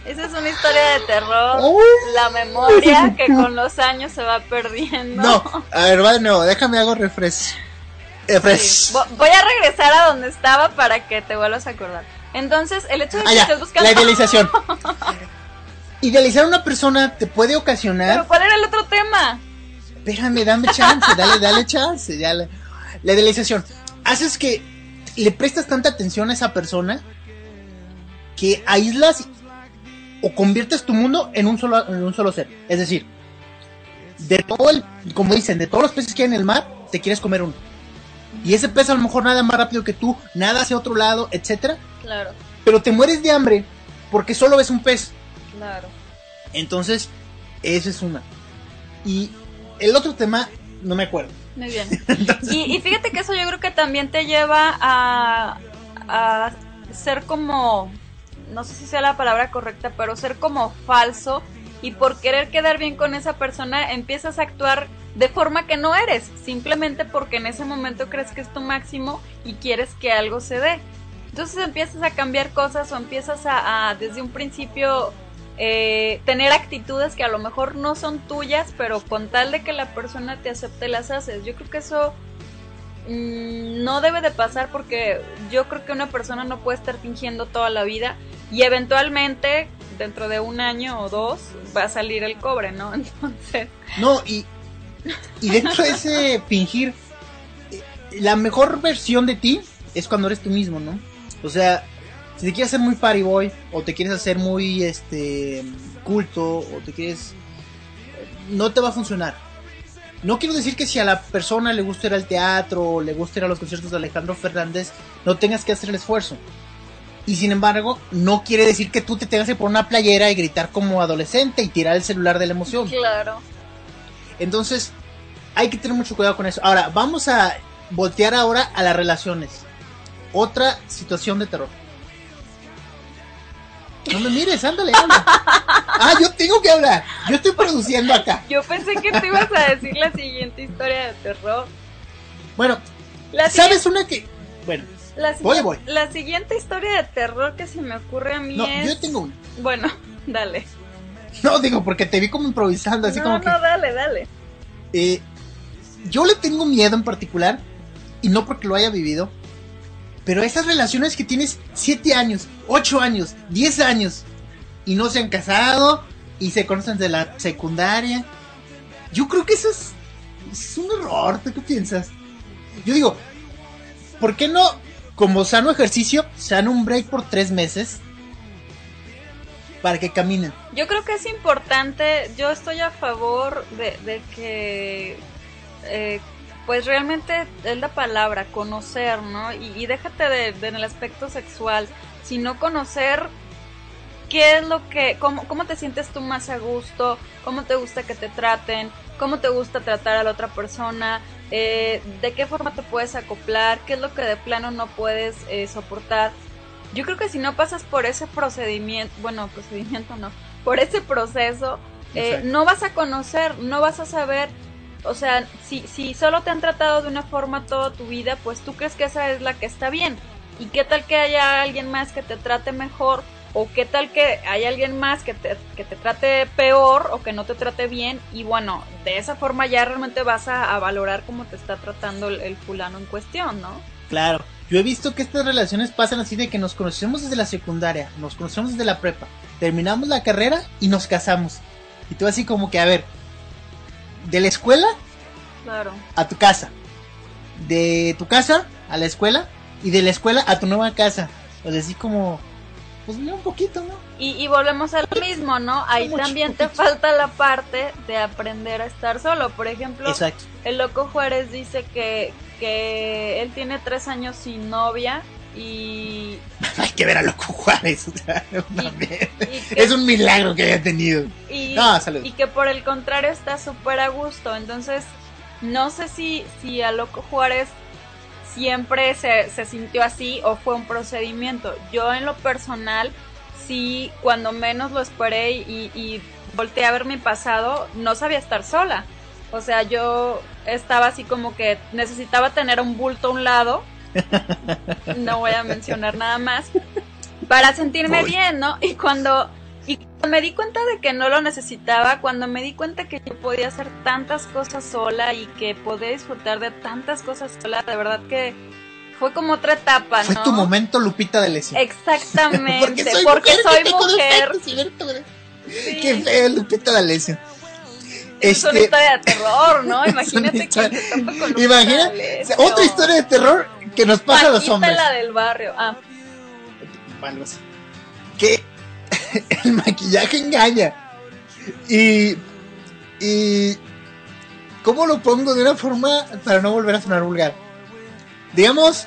Esa es una historia de terror. la memoria que con los años se va perdiendo. No, a ver, va de nuevo, déjame hago Voy a regresar a donde estaba para que te vuelvas a acordar. Entonces, el hecho de que ah, estés buscando. La idealización. Idealizar a una persona te puede ocasionar. ¿Pero cuál era el otro tema? Espérame, dame chance, dale, dale chance. Ya la... la idealización. Haces que le prestas tanta atención a esa persona que aíslas o conviertes tu mundo en un solo, en un solo ser. Es decir, de todo el, como dicen, de todos los peces que hay en el mar, te quieres comer uno. Y ese pez a lo mejor nada más rápido que tú, nada hacia otro lado, etcétera. Claro. Pero te mueres de hambre porque solo ves un pez. Claro. Entonces, esa es una. Y el otro tema, no me acuerdo. Muy bien. y, fíjate que eso yo creo que también te lleva a, a ser como, no sé si sea la palabra correcta, pero ser como falso y por querer quedar bien con esa persona empiezas a actuar de forma que no eres, simplemente porque en ese momento crees que es tu máximo y quieres que algo se dé. Entonces empiezas a cambiar cosas o empiezas a, desde un principio eh, tener actitudes que a lo mejor no son tuyas, pero con tal de que la persona te acepte las haces. Yo creo que eso mm, no debe de pasar porque yo creo que una persona no puede estar fingiendo toda la vida y eventualmente dentro de un año o dos va a salir el cobre, ¿no? Entonces... No, y, y dentro de ese fingir, eh, la mejor versión de ti es cuando eres tú mismo, ¿no? O sea, si te quieres hacer muy party boy, o te quieres hacer muy este culto, o te quieres. no te va a funcionar. No quiero decir que si a la persona le gusta ir al teatro, o le gusta ir a los conciertos de Alejandro Fernández, no tengas que hacer el esfuerzo. Y sin embargo, no quiere decir que tú te tengas que poner una playera y gritar como adolescente y tirar el celular de la emoción. Claro. Entonces, hay que tener mucho cuidado con eso. Ahora, vamos a voltear ahora a las relaciones. Otra situación de terror. No me mires, ándale, ándale. Ah, yo tengo que hablar. Yo estoy produciendo acá. Yo pensé que te ibas a decir la siguiente historia de terror. Bueno, ¿sabes una que... Bueno, la voy, voy. La siguiente historia de terror que se me ocurre a mí no, es... yo tengo una. Bueno, dale. No, digo, porque te vi como improvisando, así como que... No, dale, dale. Eh, yo le tengo miedo en particular, y no porque lo haya vivido, pero esas relaciones que tienes 7 años, 8 años, 10 años, y no se han casado, y se conocen de la secundaria, yo creo que eso es, es un error, ¿tú qué piensas? Yo digo, ¿por qué no como sano ejercicio, se dan un break por tres meses para que caminen. Yo creo que es importante, yo estoy a favor de, que, eh, pues realmente es la palabra, conocer, ¿no? Y, déjate de, en el aspecto sexual, sino conocer qué es lo que, cómo, cómo te sientes tú más a gusto, cómo te gusta que te traten, cómo te gusta tratar a la otra persona, eh, de qué forma te puedes acoplar, qué es lo que de plano no puedes eh, soportar. Yo creo que si no pasas por ese procedimiento, bueno, procedimiento no, por ese proceso, eh, no vas a conocer, no vas a saber, o sea, si, si solo te han tratado de una forma toda tu vida, pues tú crees que esa es la que está bien. ¿Y qué tal que haya alguien más que te trate mejor? o qué tal que hay alguien más que te, que te trate peor o que no te trate bien y bueno, de esa forma ya realmente vas a, valorar cómo te está tratando el, fulano en cuestión, ¿no? Claro, yo he visto que estas relaciones pasan así de que nos conocemos desde la secundaria, nos conocemos desde la prepa, terminamos la carrera y nos casamos. Y tú así como que, a ver, de la escuela claro. a tu casa, de tu casa a la escuela y de la escuela a tu nueva casa. O sea, así como pues un poquito, ¿no? Y, volvemos a lo mismo, ¿no? Ahí también te falta la parte de aprender a estar solo. Por ejemplo, el loco Juárez dice que, que él tiene tres años sin novia y... Hay que ver a loco Juárez. es un milagro que haya tenido. Y, y que por el contrario está súper a gusto. Entonces, no sé si, si a loco Juárez siempre se, se sintió así o fue un procedimiento. Yo en lo personal, sí, cuando menos lo esperé y, y volteé a ver mi pasado, no sabía estar sola. O sea, yo estaba así como que necesitaba tener un bulto a un lado. No voy a mencionar nada más. Para sentirme bien, ¿no? Y cuando, y cuando me di cuenta de que no lo necesitaba, cuando me di cuenta que yo podía hacer tantas cosas sola y que podía disfrutar de tantas cosas sola, de verdad que fue como otra etapa, ¿no? Fue tu momento, Lupita de Lesión. Exactamente, porque soy mujer. Qué feo, Lupita de Lesión. Es una este, historia de terror, ¿no? Imagínate que te con Imagina, otra historia de terror que nos pasa a los hombres. la del barrio. Ah. Que el maquillaje engaña. Y. Y. ¿Cómo lo pongo de una forma para no volver a sonar vulgar? Digamos,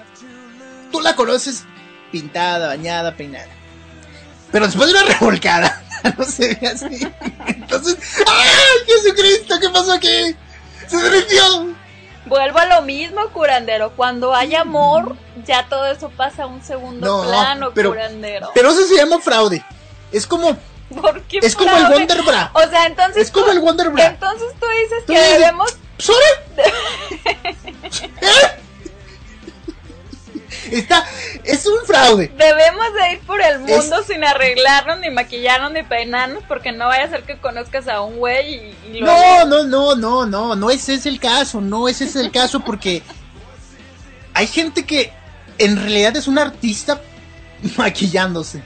tú la conoces pintada, bañada, peinada. Pero después de una revolcada, no se ve así. Entonces, ¡ay, Jesucristo! ¿Qué pasó aquí? ¡Se derritió! Vuelvo a lo mismo, curandero. Cuando hay amor, ya todo eso pasa a un segundo plano, curandero. Pero eso se llama fraude. Es como. ¿Por qué es como el Wonder Bra. O sea, entonces. Es como el Wonder Bra. Entonces tú dices que debemos. ¿Sobre? ¿Eh? Está, es un fraude. Debemos de ir por el mundo sin arreglarnos, ni maquillarnos, ni peinarnos, porque no vaya a ser que conozcas a un güey y, No, no, no, no, no, no ese es el caso, no ese es el caso, porque hay gente que en realidad es un artista maquillándose.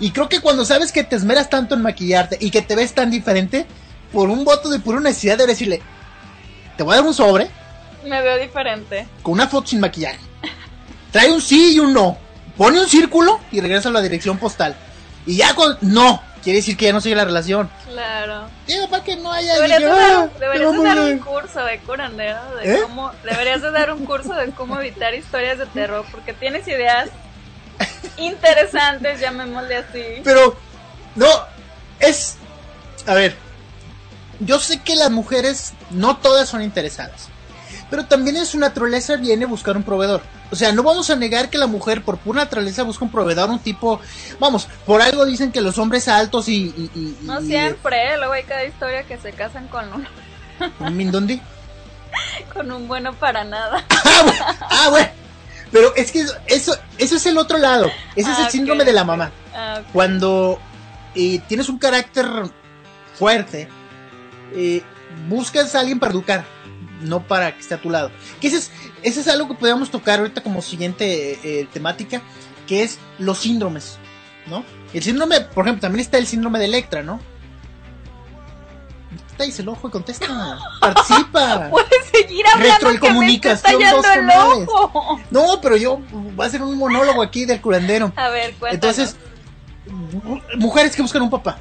Y creo que cuando sabes que te esmeras tanto en maquillarte y que te ves tan diferente, por un voto de pura necesidad de decirle, te voy a dar un sobre. Me veo diferente. Con una foto sin maquillaje. Trae un sí y un no. Pone un círculo y regresa a la dirección postal. Y ya con no, quiere decir que ya no sigue la relación. Claro. para que no haya Deberías, de dar, deberías dar, un curso de curandero de ¿Eh? cómo deberías de dar un curso de cómo evitar historias de terror porque tienes ideas interesantes, llamémosle así. Pero no es a ver, yo sé que las mujeres no todas son interesadas. Pero también en su naturaleza viene buscar un proveedor. O sea, no vamos a negar que la mujer por pura naturaleza busca un proveedor, un tipo, vamos, por algo dicen que los hombres altos y... no siempre, ¿eh? luego hay cada historia que se casan con un... ¿Un mindondi? con un bueno para nada. ah, bueno. Pero es que eso, eso es el otro lado. Ese es el ah, síndrome de la mamá. Ah, Cuando eh, tienes un carácter fuerte, eh, buscas a alguien para educar no para que esté a tu lado. Que ese es, ese es algo que podríamos tocar ahorita como siguiente eh, temática, que es los síndromes, ¿no? El síndrome, por ejemplo, también está el síndrome de Electra, ¿no? Está el ojo y contesta. Participa. Puedes seguir hablando Retrocomunicación que dos el ojo. No, pero yo voy a hacer un monólogo aquí del curandero. A ver, cuéntanos. Entonces, mujeres que buscan un papá.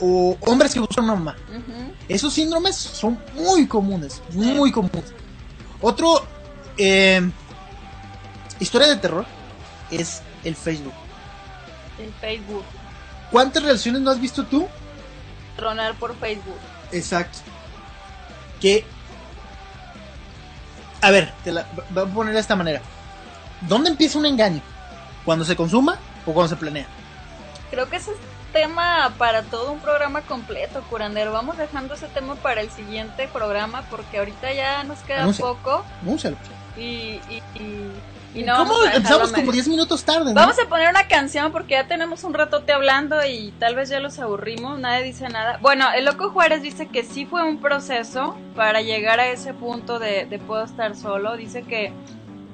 O hombres que buscan una mamá. Esos síndromes son muy comunes, muy comunes. Otro eh, historia de terror es el Facebook. El Facebook. ¿Cuántas relaciones no has visto tú? Tronar por Facebook. Exacto. Que. A ver, te la voy a poner de esta manera. ¿Dónde empieza un engaño? ¿Cuando se consuma o cuando se planea? Creo que ese es tema para todo un programa completo, curandero. Vamos dejando ese tema para el siguiente programa porque ahorita ya nos queda poco. Y, y, y, no. ¿Cómo? Empezamos como 10 minutos tarde. Vamos a poner una canción porque ya tenemos un ratote hablando y tal vez ya los aburrimos. Nadie dice nada. Bueno, el Loco Juárez dice que sí fue un proceso para llegar a ese punto de, de puedo estar solo. Dice que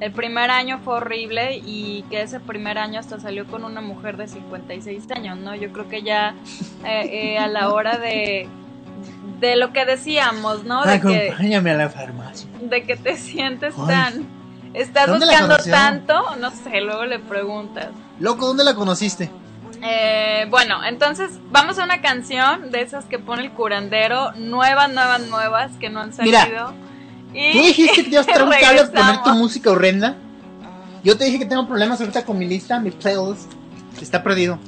el primer año fue horrible y que ese primer año hasta salió con una mujer de 56 años, ¿no? Yo creo que ya eh, eh, a la hora de, de lo que decíamos, ¿no? De Acompáñame a la farmacia. De que te sientes tan... Estás buscando tanto, no sé, luego le preguntas. Loco, ¿dónde la conociste? Eh, bueno, entonces vamos a una canción de esas que pone el curandero, nuevas, nuevas, nuevas, que no han salido. Tú dijiste que te ibas a un cable a poner tu música horrenda. Yo te dije que tengo problemas ahorita con mi lista, mi playlist. Está perdido.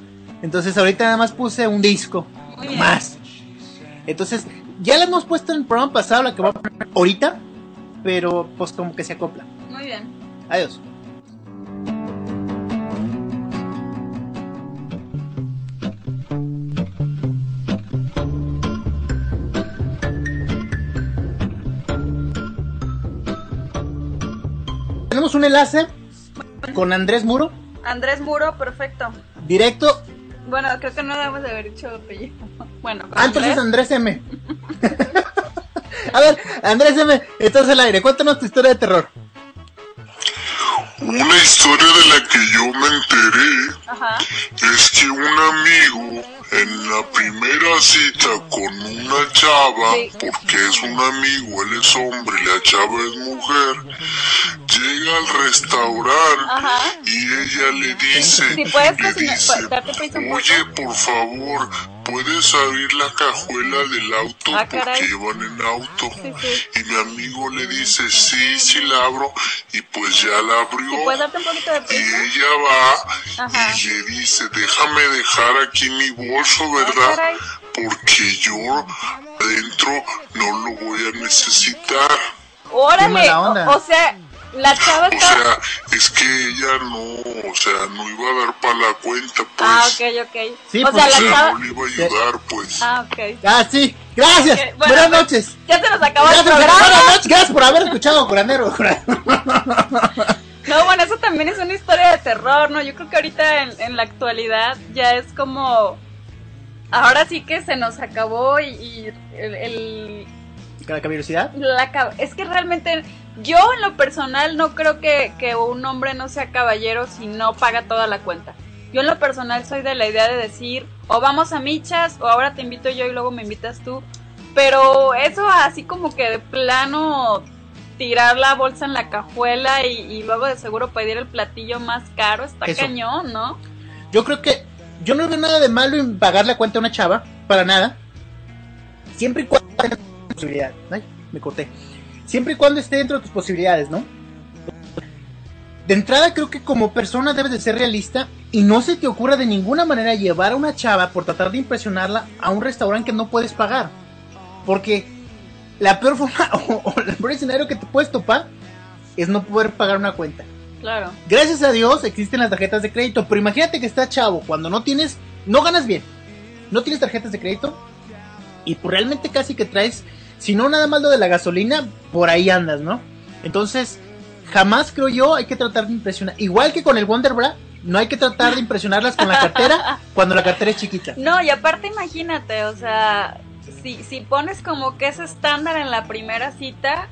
Entonces ahorita nada más puse un disco. Más. Entonces, ya la hemos puesto en el programa pasado, la que voy a poner ahorita. Pero pues como que se acopla. Muy bien. Adiós. Tenemos un enlace con Andrés Muro, Andrés Muro, perfecto. directo. Bueno, creo que no debemos de haber dicho apellido. Bueno, Ah, entonces Andrés. Andrés M. A ver, Andrés M, estás al aire. Cuéntanos tu historia de terror. Una historia de la que yo me enteré Ajá. es que un amigo en la primera cita con una chava, Sí. porque es un amigo, él es hombre y la chava es mujer, llega al restaurante y ella le dice, Sí, le dice, oye, por favor, ¿puedes abrir la cajuela del auto? Ah, caray. porque iban en auto. Sí, sí. Y mi amigo le dice, sí, sí la abro, y pues ya la abrió. ¿Sí puedes darte un poquito de Y ella va Ajá. y le dice, déjame dejar aquí mi bolso, ¿verdad? caray. Porque yo adentro no lo voy a necesitar. Órale. o sea, la chava O está. sea, es que ella no, o sea, no iba a dar para la cuenta, pues. Ah, ok, ok. Sí, o pues sea, sí. la No chava. le iba a ayudar, pues. Ah, ok. Ah, sí. Gracias. Bueno, Buenas pues, noches. Ya se nos acabó el programa. buenas noches. Gracias por haber escuchado, curandero. No, bueno, eso también es una historia de terror, ¿no? Yo creo que ahorita en, en la actualidad ya es como... Ahora sí que se nos acabó y, y el, el- ¿La caballerosidad? la es que realmente yo en lo personal no creo que, que un hombre no sea caballero si no paga toda la cuenta. Yo en lo personal soy de la idea de decir o vamos a michas o ahora te invito yo y luego me invitas tú. Pero eso así como que de plano tirar la bolsa en la cajuela y, y luego de seguro pedir el platillo más caro está Eso. cañón, ¿no? Yo creo que yo no veo nada de malo en pagar la cuenta a una chava, para nada. Siempre y cuando tengas posibilidades. Ay, me corté. Siempre y cuando esté dentro de tus posibilidades, ¿no? De entrada creo que como persona debes de ser realista y no se te ocurra de ninguna manera llevar a una chava por tratar de impresionarla a un restaurante que no puedes pagar. Porque la peor forma o, o el peor escenario que te puedes topar es no poder pagar una cuenta. Claro. Gracias a Dios existen las tarjetas de crédito, pero imagínate que estás chavo, cuando no tienes, no ganas bien, no tienes tarjetas de crédito y pues realmente casi que traes, si no nada más lo de la gasolina, por ahí andas, ¿no? Entonces, jamás creo yo hay que tratar de impresionar, igual que con el Wonder Bra, no hay que tratar de impresionarlas con la cartera cuando la cartera es chiquita. No, y aparte imagínate, o sea, si, si pones como que ese estándar en la primera cita,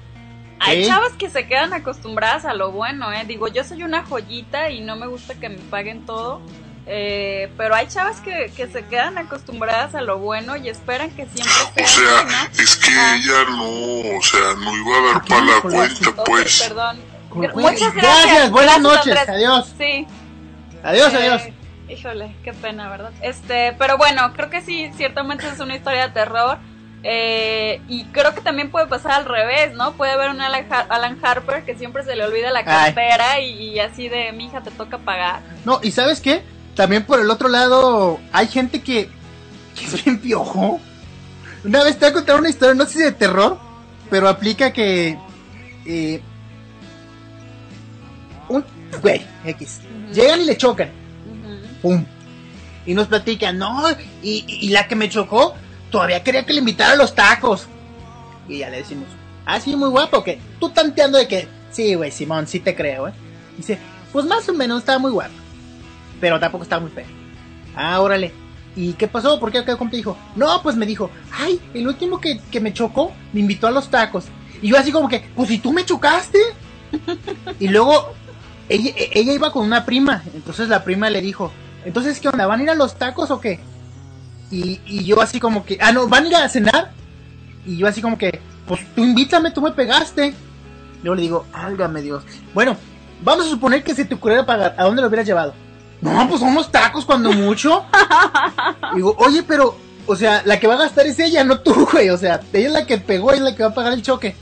hay chavas que se quedan acostumbradas a lo bueno, ¿eh? Digo, yo soy una joyita y no me gusta que me paguen todo, eh, pero hay chavas que, que se quedan acostumbradas a lo bueno y esperan que siempre O sea es que Ah. ella no, o sea, no iba a dar para la cuenta, pues. perdón. Muchas gracias. Gracias, buenas Gracias, noches, adiós. Sí. Adiós, Eh, adiós. Híjole, qué pena, ¿verdad? Este, pero bueno, creo que sí, ciertamente es una historia de terror. eh, y creo que también puede pasar al revés, ¿no? Puede haber un Alan, Har- Alan Harper que siempre se le olvida la cartera y, y así de, mija, te toca pagar. No, y ¿sabes qué? También por el otro lado, hay gente que, que es bien piojo. Una vez te voy a contar una historia, no sé si de terror, pero aplica que... eh, un güey, X. Llegan y le chocan. Ujú. ¡Pum! Y nos platican, no, y, y la que me chocó, todavía quería que le invitara a los tacos. Y ya le decimos, ah, sí, muy guapo, que tú tanteando de que, sí, güey, Simón, sí te creo, ¿eh? Dice, pues más o menos estaba muy guapo, pero tampoco estaba muy feo. Ah, órale. ¿Y qué pasó? ¿Por qué acá compa dijo? No, pues me dijo, ay, el último que, que me chocó me invitó a los tacos. Y yo así como que, pues si tú me chocaste. y luego ella, ella iba con una prima, entonces la prima le dijo, entonces ¿qué onda? ¿Van a ir a los tacos o qué? Y, y yo así como que, ah, no, ¿van a ir a cenar? Y yo así como que, pues tú invítame, tú me pegaste. Luego le digo, álgame Dios. Bueno, vamos a suponer que se te ocurriera pagar, ¿a dónde lo hubieras llevado? No, pues unos tacos cuando mucho. digo, oye, pero, o sea, la que va a gastar es ella, no tú, güey. O sea, ella es la que pegó y es la que va a pagar el choque.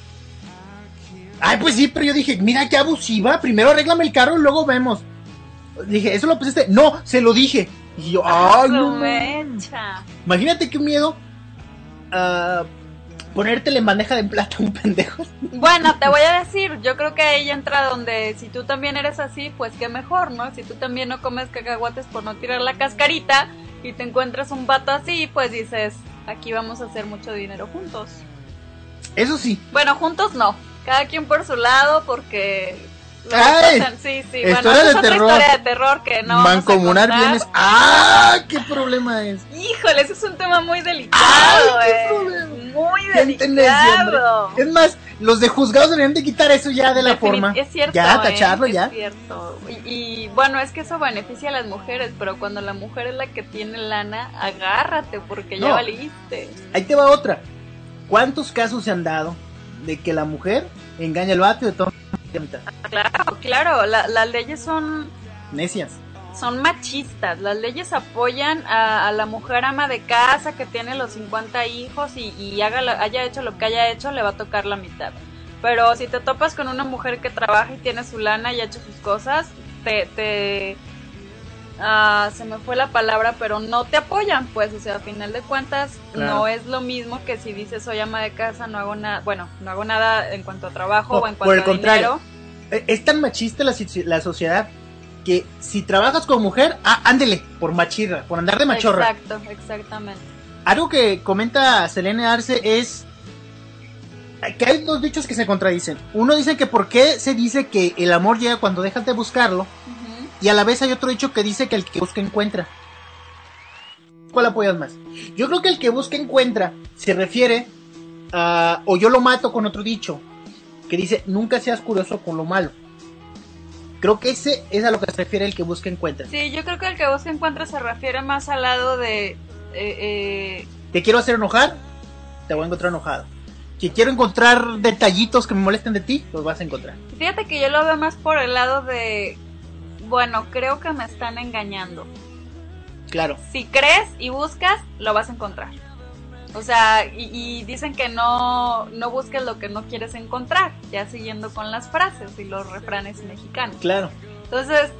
Ay, pues sí, pero yo dije, mira qué abusiva. Primero arréglame el carro y luego vemos. Dije, ¿eso lo pusiste? No, se lo dije. Y yo, ay, no. Imagínate qué miedo. ah, ponértela en bandeja de plata un pendejo. Bueno, te voy a decir, yo creo que ahí entra donde si tú también eres así, pues qué mejor, ¿no? Si tú también no comes cacahuates por no tirar la cascarita y te encuentras un vato así, pues dices, aquí vamos a hacer mucho dinero juntos. Eso sí. Bueno, juntos no, cada quien por su lado porque Ay, sí, sí, historia bueno, de es otra terror. historia de terror que no vamos a Mancomunar contar. bienes. ¡Ah! ¿Qué problema es? Híjole, ese es un tema muy delicado, Ay, qué eh. problema. Muy delicado. Es más, los de juzgados deberían de quitar eso ya de la Definit- forma. Es cierto. Ya, ¿eh? tacharlo, Es ya. cierto. Y, y, bueno, es que eso beneficia a las mujeres, pero cuando la mujer es la que tiene lana, agárrate porque ya valiste. Ahí te va otra. ¿Cuántos casos se han dado de que la mujer engaña al vato y de todo Claro, claro, la- las leyes son necias? Son machistas. Las leyes apoyan a, a la mujer ama de casa que tiene los 50 hijos y, y haga haya hecho lo que haya hecho, le va a tocar la mitad. Pero si te topas con una mujer que trabaja y tiene su lana y ha hecho sus cosas, te... te ah, se me fue la palabra, pero no te apoyan, pues, o sea, a final de cuentas Claro. no es lo mismo que si dices soy ama de casa, no hago nada, bueno, no hago nada en cuanto a trabajo No, o en por cuanto el a contrario. dinero. Eh, Es tan machista la, la sociedad que si trabajas como mujer, ah, ándele, por machirra, por andar de machorra. Exacto, exactamente. Algo que comenta Selene Arce es que hay dos dichos que se contradicen. Uno dice que por qué se dice que el amor llega cuando dejas de buscarlo y a la vez hay otro dicho que dice que el que busca encuentra. ¿Cuál apoyas más? Yo creo que el que busca encuentra se refiere a o yo lo mato con otro dicho que dice nunca seas curioso con lo malo. Creo que ese es a lo que se refiere el que busca encuentra. Sí, yo creo que el que busca encuentra se refiere más al lado de... eh, eh, Te quiero hacer enojar, te voy a encontrar enojado. Si quiero encontrar detallitos que me molesten de ti, los vas a encontrar. fíjate que yo lo veo más por el lado de... Bueno, creo que me están engañando. Claro. Si crees y buscas, lo vas a encontrar. O sea, y, y dicen que no, no busques lo que no quieres encontrar, ya siguiendo con las frases y los refranes mexicanos. Claro. Entonces,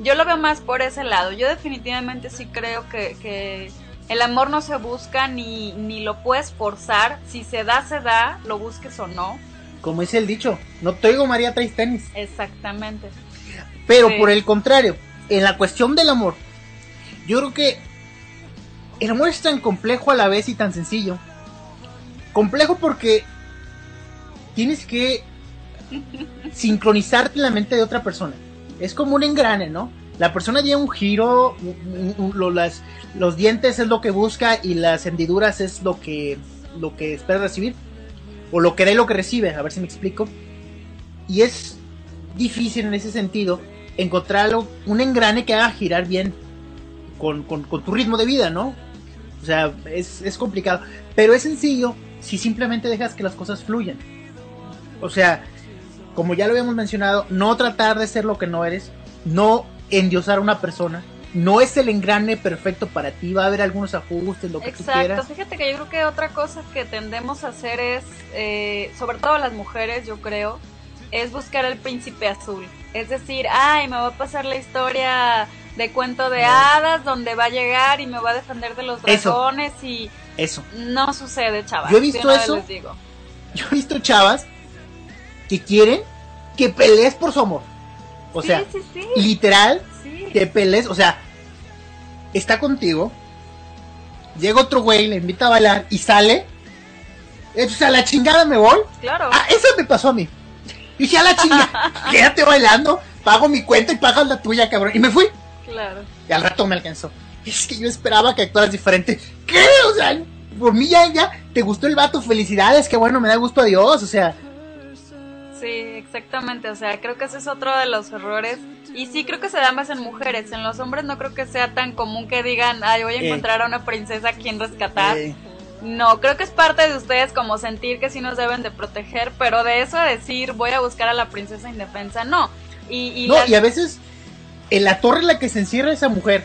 yo lo veo más por ese lado. Yo definitivamente sí creo que, que el amor no se busca ni, ni lo puedes forzar. Si se da, se da, lo busques o no. Como dice el dicho, no te oigo María traes tenis. Exactamente. Pero Sí. por el contrario, en la cuestión del amor, yo creo que el amor es tan complejo a la vez y tan sencillo. Complejo porque tienes que sincronizarte en la mente de otra persona. Es como un engrane, ¿no? La persona dio un giro, un- un- lo- las- los dientes es lo que busca y las hendiduras es lo que, lo que espera recibir. O lo que da y lo que recibe, a ver si me explico. Y es difícil en ese sentido encontrar algo- un engrane que haga girar bien con, con- con tu ritmo de vida, ¿no? O sea, es, es complicado. Pero es sencillo si simplemente dejas que las cosas fluyan. O sea, como ya lo habíamos mencionado, no tratar de ser lo que no eres, no endiosar a una persona, no es el engrane perfecto para ti, va a haber algunos ajustes, lo que tú Exacto. quieras. Fíjate que yo creo que otra cosa que tendemos a hacer es, eh, sobre todo las mujeres, yo creo, es buscar el príncipe azul. Es decir, ay, me va a pasar la historia de cuento de hadas donde va a llegar y me va a defender de los Eso. dragones y Eso. no sucede, chaval. Yo he visto vez eso. digo. Yo he visto chavas que quieren que pelees por su amor. O sí, sea, sí, sí, literal, sí. te pelees, o sea, está contigo, llega otro güey, le invita a bailar y sale. Entonces a la chingada me voy. Claro. Ah, eso me pasó a mí. Y dije a la chingada, quédate bailando, pago mi cuenta y pagas la tuya, cabrón. Y me fui. Claro. Y al rato me alcanzó. Es que yo esperaba que actuaras diferente. ¿Qué? O sea, por mí ya, ya, te gustó el vato, felicidades, qué bueno, me da gusto a Dios, o sea, Sí, exactamente. O sea, creo que ese es otro de los errores. Y sí, creo que se da más en mujeres. En los hombres no creo que sea tan común que digan, ay, voy a Eh. encontrar a una princesa a quien rescatar. eh, No, creo que es parte de ustedes como sentir que sí nos deben de proteger, pero de eso a decir, voy a buscar a la princesa indefensa, no. Y, y no, las- y a veces en la torre en la que se encierra esa mujer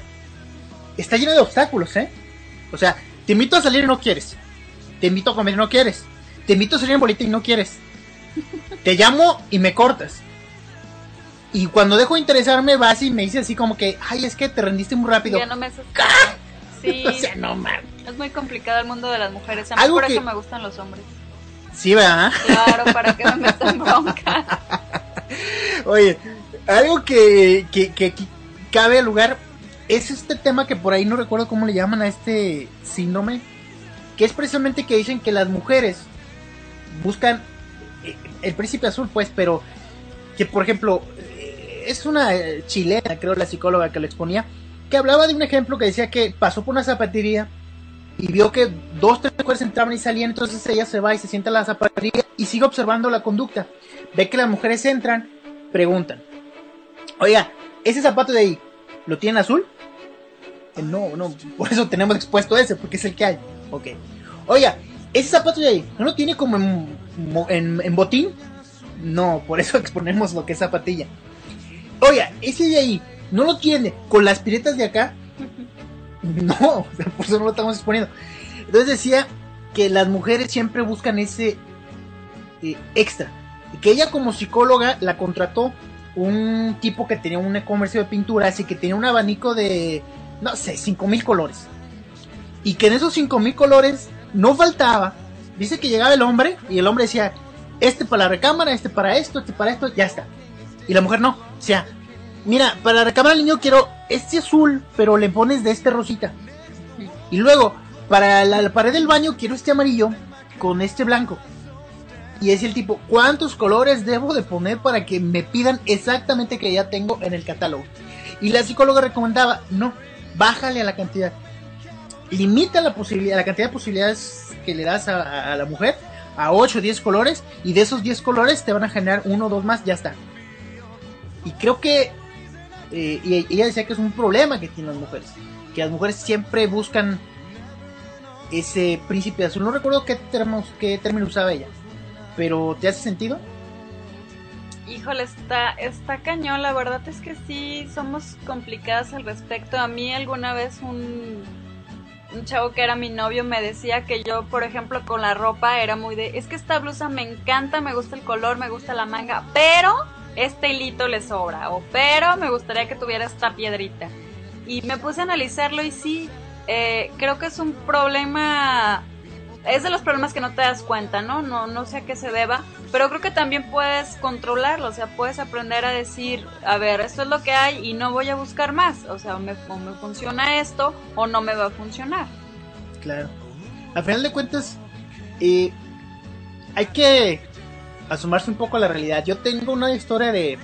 está llena de obstáculos, ¿eh? O sea, te invito a salir y no quieres. Te invito a comer y no quieres. Te invito a salir en bolita y no quieres. Te llamo y me cortas. Y cuando dejo de interesarme vas y me dices así como que, ay, es que te rendiste muy rápido. ya no me haces caso. Sí, o sea, no mames. es muy complicado el mundo de las mujeres. A mí Algo por que- eso me gustan los hombres. Sí, ¿verdad? Claro, para que me metan bronca. Oye, algo que, que, que cabe lugar es este tema que por ahí no recuerdo cómo le llaman a este síndrome, que es precisamente que dicen que las mujeres buscan eh, el príncipe azul, pues, pero que por ejemplo eh, es una chilena, creo la psicóloga que lo exponía, que hablaba de un ejemplo que decía que pasó por una zapatería y vio que dos, tres mujeres entraban y salían, entonces ella se va y se sienta en la zapatería y sigue observando la conducta. Ve que las mujeres entran, preguntan, oiga, ese zapato de ahí, ¿lo tiene azul? Eh, No, no, por eso tenemos expuesto ese, porque es el que hay. Ok. Oiga, ese zapato de ahí, ¿no lo tiene como en, en, en botín? No, por eso exponemos lo que es zapatilla. Oiga, ese de ahí, ¿no lo tiene con las piretas de acá? No, por eso no lo estamos exponiendo. Entonces decía que las mujeres siempre buscan ese eh, extra. Que ella como psicóloga la contrató un tipo que tenía un comercio de pinturas y que tenía un abanico de, no sé, 5000 colores. Y que en esos 5000 colores no faltaba. Dice que llegaba el hombre y el hombre decía, este para la recámara, este para esto, este para esto, ya está. Y la mujer no. O sea, mira, para la recámara del niño quiero este azul, pero le pones de este rosita. Y luego, para la, la pared del baño quiero este amarillo con este blanco. Y es el tipo, ¿cuántos colores debo de poner para que me pidan exactamente que ya tengo en el catálogo? Y la psicóloga recomendaba, no, bájale a la cantidad. Limita la posibilidad, la cantidad de posibilidades que le das a, la mujer a 8 o 10 colores y de esos 10 colores te van a generar uno o dos más, ya está. Y creo que eh, y ella decía que es un problema que tienen las mujeres, que las mujeres siempre buscan ese príncipe azul. No recuerdo qué término, qué término usaba ella, pero ¿te hace sentido? Híjole, está, está cañón. La verdad es que sí somos complicadas al respecto. A mí alguna vez un, un chavo que era mi novio me decía que yo, por ejemplo, con la ropa era muy de, es que esta blusa me encanta, me gusta el color, me gusta la manga, pero este hilito le sobra, o pero me gustaría que tuviera esta piedrita. Y me puse a analizarlo y sí, eh, creo que es un problema, es de los problemas que no te das cuenta, ¿no? No, no sé a qué se deba, pero creo que también puedes controlarlo, o sea, puedes aprender a decir, a ver, esto es lo que hay y no voy a buscar más, o sea, me, o me funciona esto o no me va a funcionar. Claro. Al final de cuentas, eh, hay que asomarse un poco a la realidad. Yo tengo una historia de,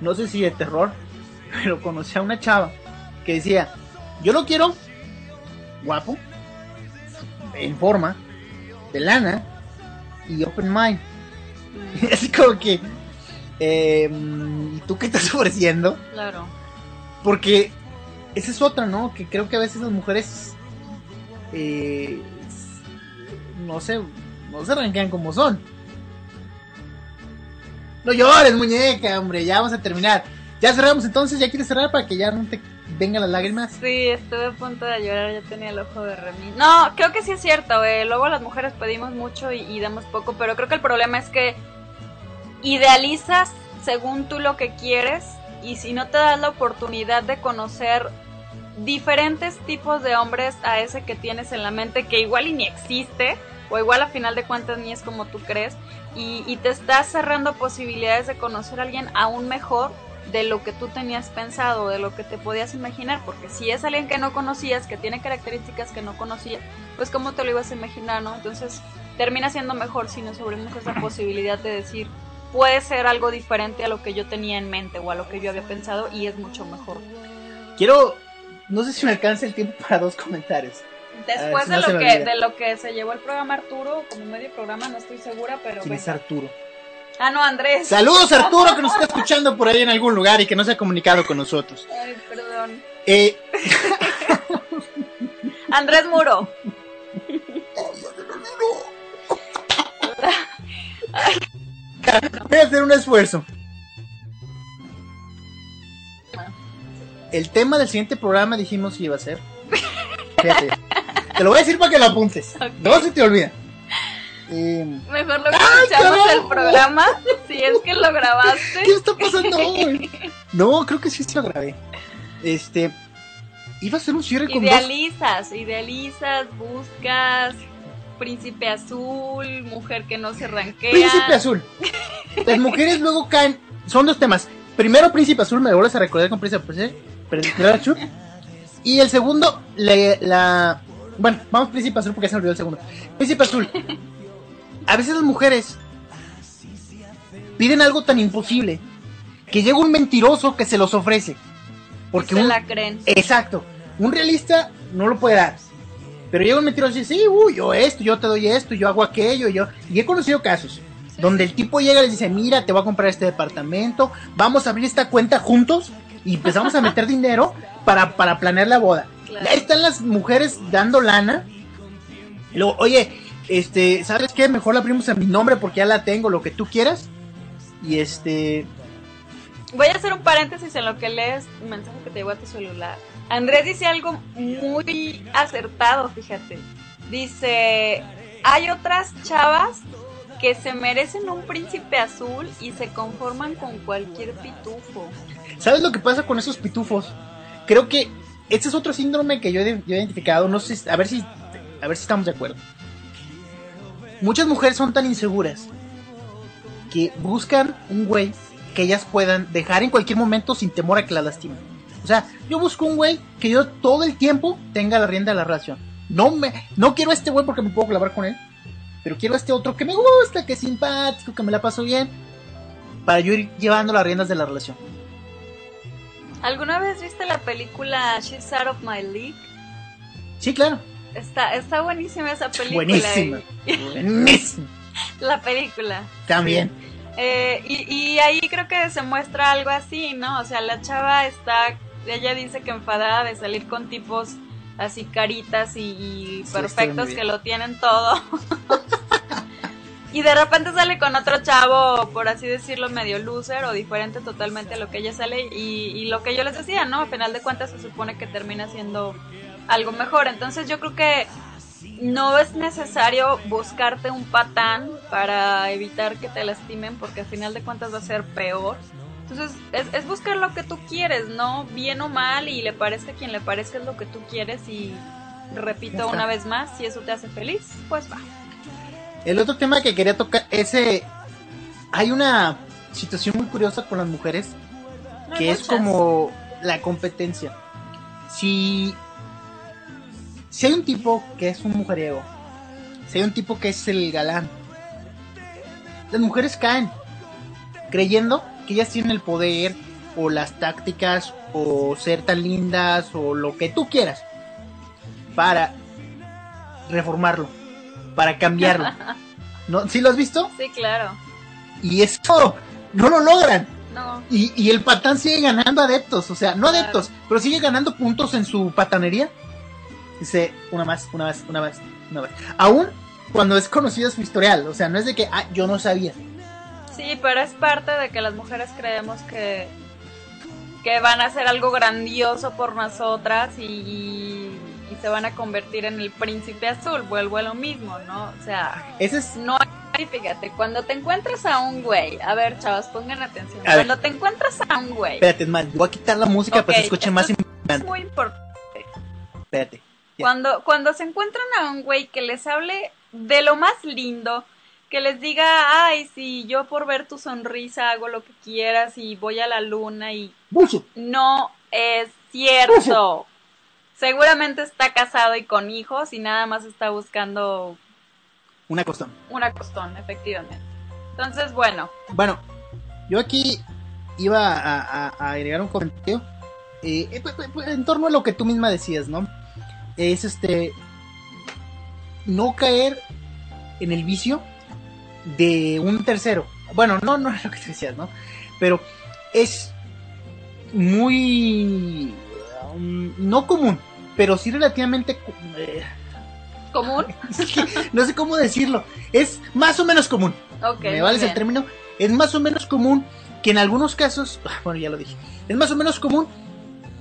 no sé si de terror, pero conocí a una chava que decía, yo lo quiero guapo, en forma, de lana y open mind. Y así como que, eh, ¿y tú qué estás ofreciendo? Claro. Porque esa es otra, ¿no? Que creo que a veces las mujeres, eh, no sé, no se arranquean como son. No llores, muñeca, hombre, ya vamos a terminar. Ya cerramos entonces, ya quieres cerrar para que ya no te vengan las lágrimas. Sí, estuve a punto de llorar, ya tenía el ojo de remil. No, creo que sí es cierto, eh, luego las mujeres pedimos mucho y, y damos poco, pero creo que el problema es que idealizas según tú lo que quieres y si no te das la oportunidad de conocer diferentes tipos de hombres a ese que tienes en la mente que igual y ni existe o igual a final de cuentas ni es como tú crees y, y te estás cerrando posibilidades de conocer a alguien aún mejor de lo que tú tenías pensado, de lo que te podías imaginar, porque si es alguien que no conocías, que tiene características que no conocías, pues cómo te lo ibas a imaginar, ¿no? Entonces termina siendo mejor si nos abrimos esa posibilidad de decir, puede ser algo diferente a lo que yo tenía en mente o a lo que yo había pensado y es mucho mejor. Quiero, no sé si me alcanza el tiempo para dos comentarios. Después si de, no lo que, de lo que se llevó el programa Arturo, como medio programa, no estoy segura, pero... ¿Quién es. Arturo? Ah, no, Andrés. Saludos Arturo que nos está escuchando por ahí en algún lugar y que no se ha comunicado con nosotros. Ay, perdón. Eh, Andrés Muro. Voy a hacer un esfuerzo. El tema del siguiente programa dijimos que iba a ser. Fíjate. Te lo voy a decir para que lo apuntes. No se te olvida. Eh, Mejor lo que ¡Ay, escuchamos el programa, si es que lo grabaste. ¿Qué está pasando hoy? No, creo que sí se lo grabé. Este. Iba a ser un cierre con dos. Idealizas, idealizas, buscas. príncipe azul, mujer que no se ranquea. Príncipe azul. Las mujeres luego caen. Son dos temas. Primero, príncipe azul, me vuelves a recordar con príncipe azul. Y el segundo, la, Bueno, vamos príncipe azul porque se me olvidó el segundo. Príncipe azul. A veces las mujeres piden algo tan imposible que llega un mentiroso que se los ofrece. Porque se la creen. Exacto. Un realista no lo puede dar. Pero llega un mentiroso y dice, sí, uy, yo esto, yo te doy esto, yo hago aquello, yo... Y he conocido casos donde el tipo llega y le dice, mira, te voy a comprar este departamento, vamos a abrir esta cuenta juntos y empezamos a meter dinero para, para planear la boda. Ahí están las mujeres dando lana. Luego, oye, este, ¿sabes qué? Mejor la abrimos a mi nombre porque ya la tengo, lo que tú quieras. Y este... Voy a hacer un paréntesis en lo que lees un mensaje que te llegó a tu celular. Andrés dice algo muy acertado, fíjate. Dice, hay otras chavas que se merecen un príncipe azul y se conforman con cualquier pitufo. ¿Sabes lo que pasa con esos pitufos? Creo que este es otro síndrome que yo he, identificado, no sé, a ver si a ver si estamos de acuerdo. Muchas mujeres son tan inseguras que buscan un güey que ellas puedan dejar en cualquier momento sin temor a que la lastimen. O sea, yo busco un güey que yo todo el tiempo tenga la rienda de la relación. No me, no quiero a este güey porque me puedo clavar con él. Pero quiero a este otro que me gusta, que es simpático, que me la paso bien. Para yo ir llevando las riendas de la relación. ¿Alguna vez viste la película She's Out of My League? Sí, claro. Está, está buenísima esa película. Buenísima. buenísima. La película. También. Eh, y, y ahí creo que se muestra algo así, ¿no? O sea, la chava está ella dice que enfadada de salir con tipos así caritas y, perfectos que lo tienen todo. y de repente sale con otro chavo, por así decirlo, medio loser o diferente totalmente a lo que ella sale. Y, y lo que yo les decía, ¿no? A final de cuentas se supone que termina siendo algo mejor. Entonces yo creo que no es necesario buscarte un patán para evitar que te lastimen porque a final de cuentas va a ser peor. Entonces, es, buscar lo que tú quieres, ¿no? Bien o mal, y le parezca a quien le parezca es lo que tú quieres. Y repito una vez más, si eso te hace feliz, pues va. El otro tema que quería tocar, ese. Hay una situación muy curiosa con las mujeres, que es como la competencia. Si. Si hay un tipo que es un mujeriego, si hay un tipo que es el galán, las mujeres caen creyendo que ellas tienen el poder o las tácticas o ser tan lindas o lo que tú quieras para reformarlo, para cambiarlo. ¿No? ¿Sí lo has visto? Sí, claro. Y eso no lo logran. No. Y, y el patán sigue ganando adeptos, o sea, no adeptos, pero sigue ganando puntos en su patanería. Dice, una más, una más, una más, una más. Aún cuando es conocido su historial, o sea, no es de que, ah, yo no sabía. Sí, pero es parte de que las mujeres creemos que, que van a hacer algo grandioso por nosotras y, se van a convertir en el príncipe azul. Vuelvo a lo mismo, ¿no? O sea, Ese es... no hay, fíjate, cuando te encuentras a un güey, a ver, chavos, pongan atención. cuando te encuentras a un güey. Espérate, mal, voy a quitar la música para que se escuche más importante. Es muy importante. Espérate. Cuando, cuando se encuentran a un güey que les hable de lo más lindo, que les diga, ay, si yo por ver tu sonrisa hago lo que quieras y voy a la luna y... No es cierto. Seguramente está casado y con hijos y nada más está buscando... Una costón. Una costón, efectivamente. Entonces, bueno. Bueno, yo aquí iba a, agregar un comentario eh, eh, en torno a lo que tú misma decías, ¿no? Es este... No caer en el vicio de un tercero. Bueno, no, no es lo que te decías, ¿no? Pero es muy... Um, no común, pero sí relativamente... Eh, ¿Común? no sé cómo decirlo. Es más o menos común. ¿Me vale el término? Es más o menos común que en algunos casos... Bueno, ya lo dije. Es más o menos común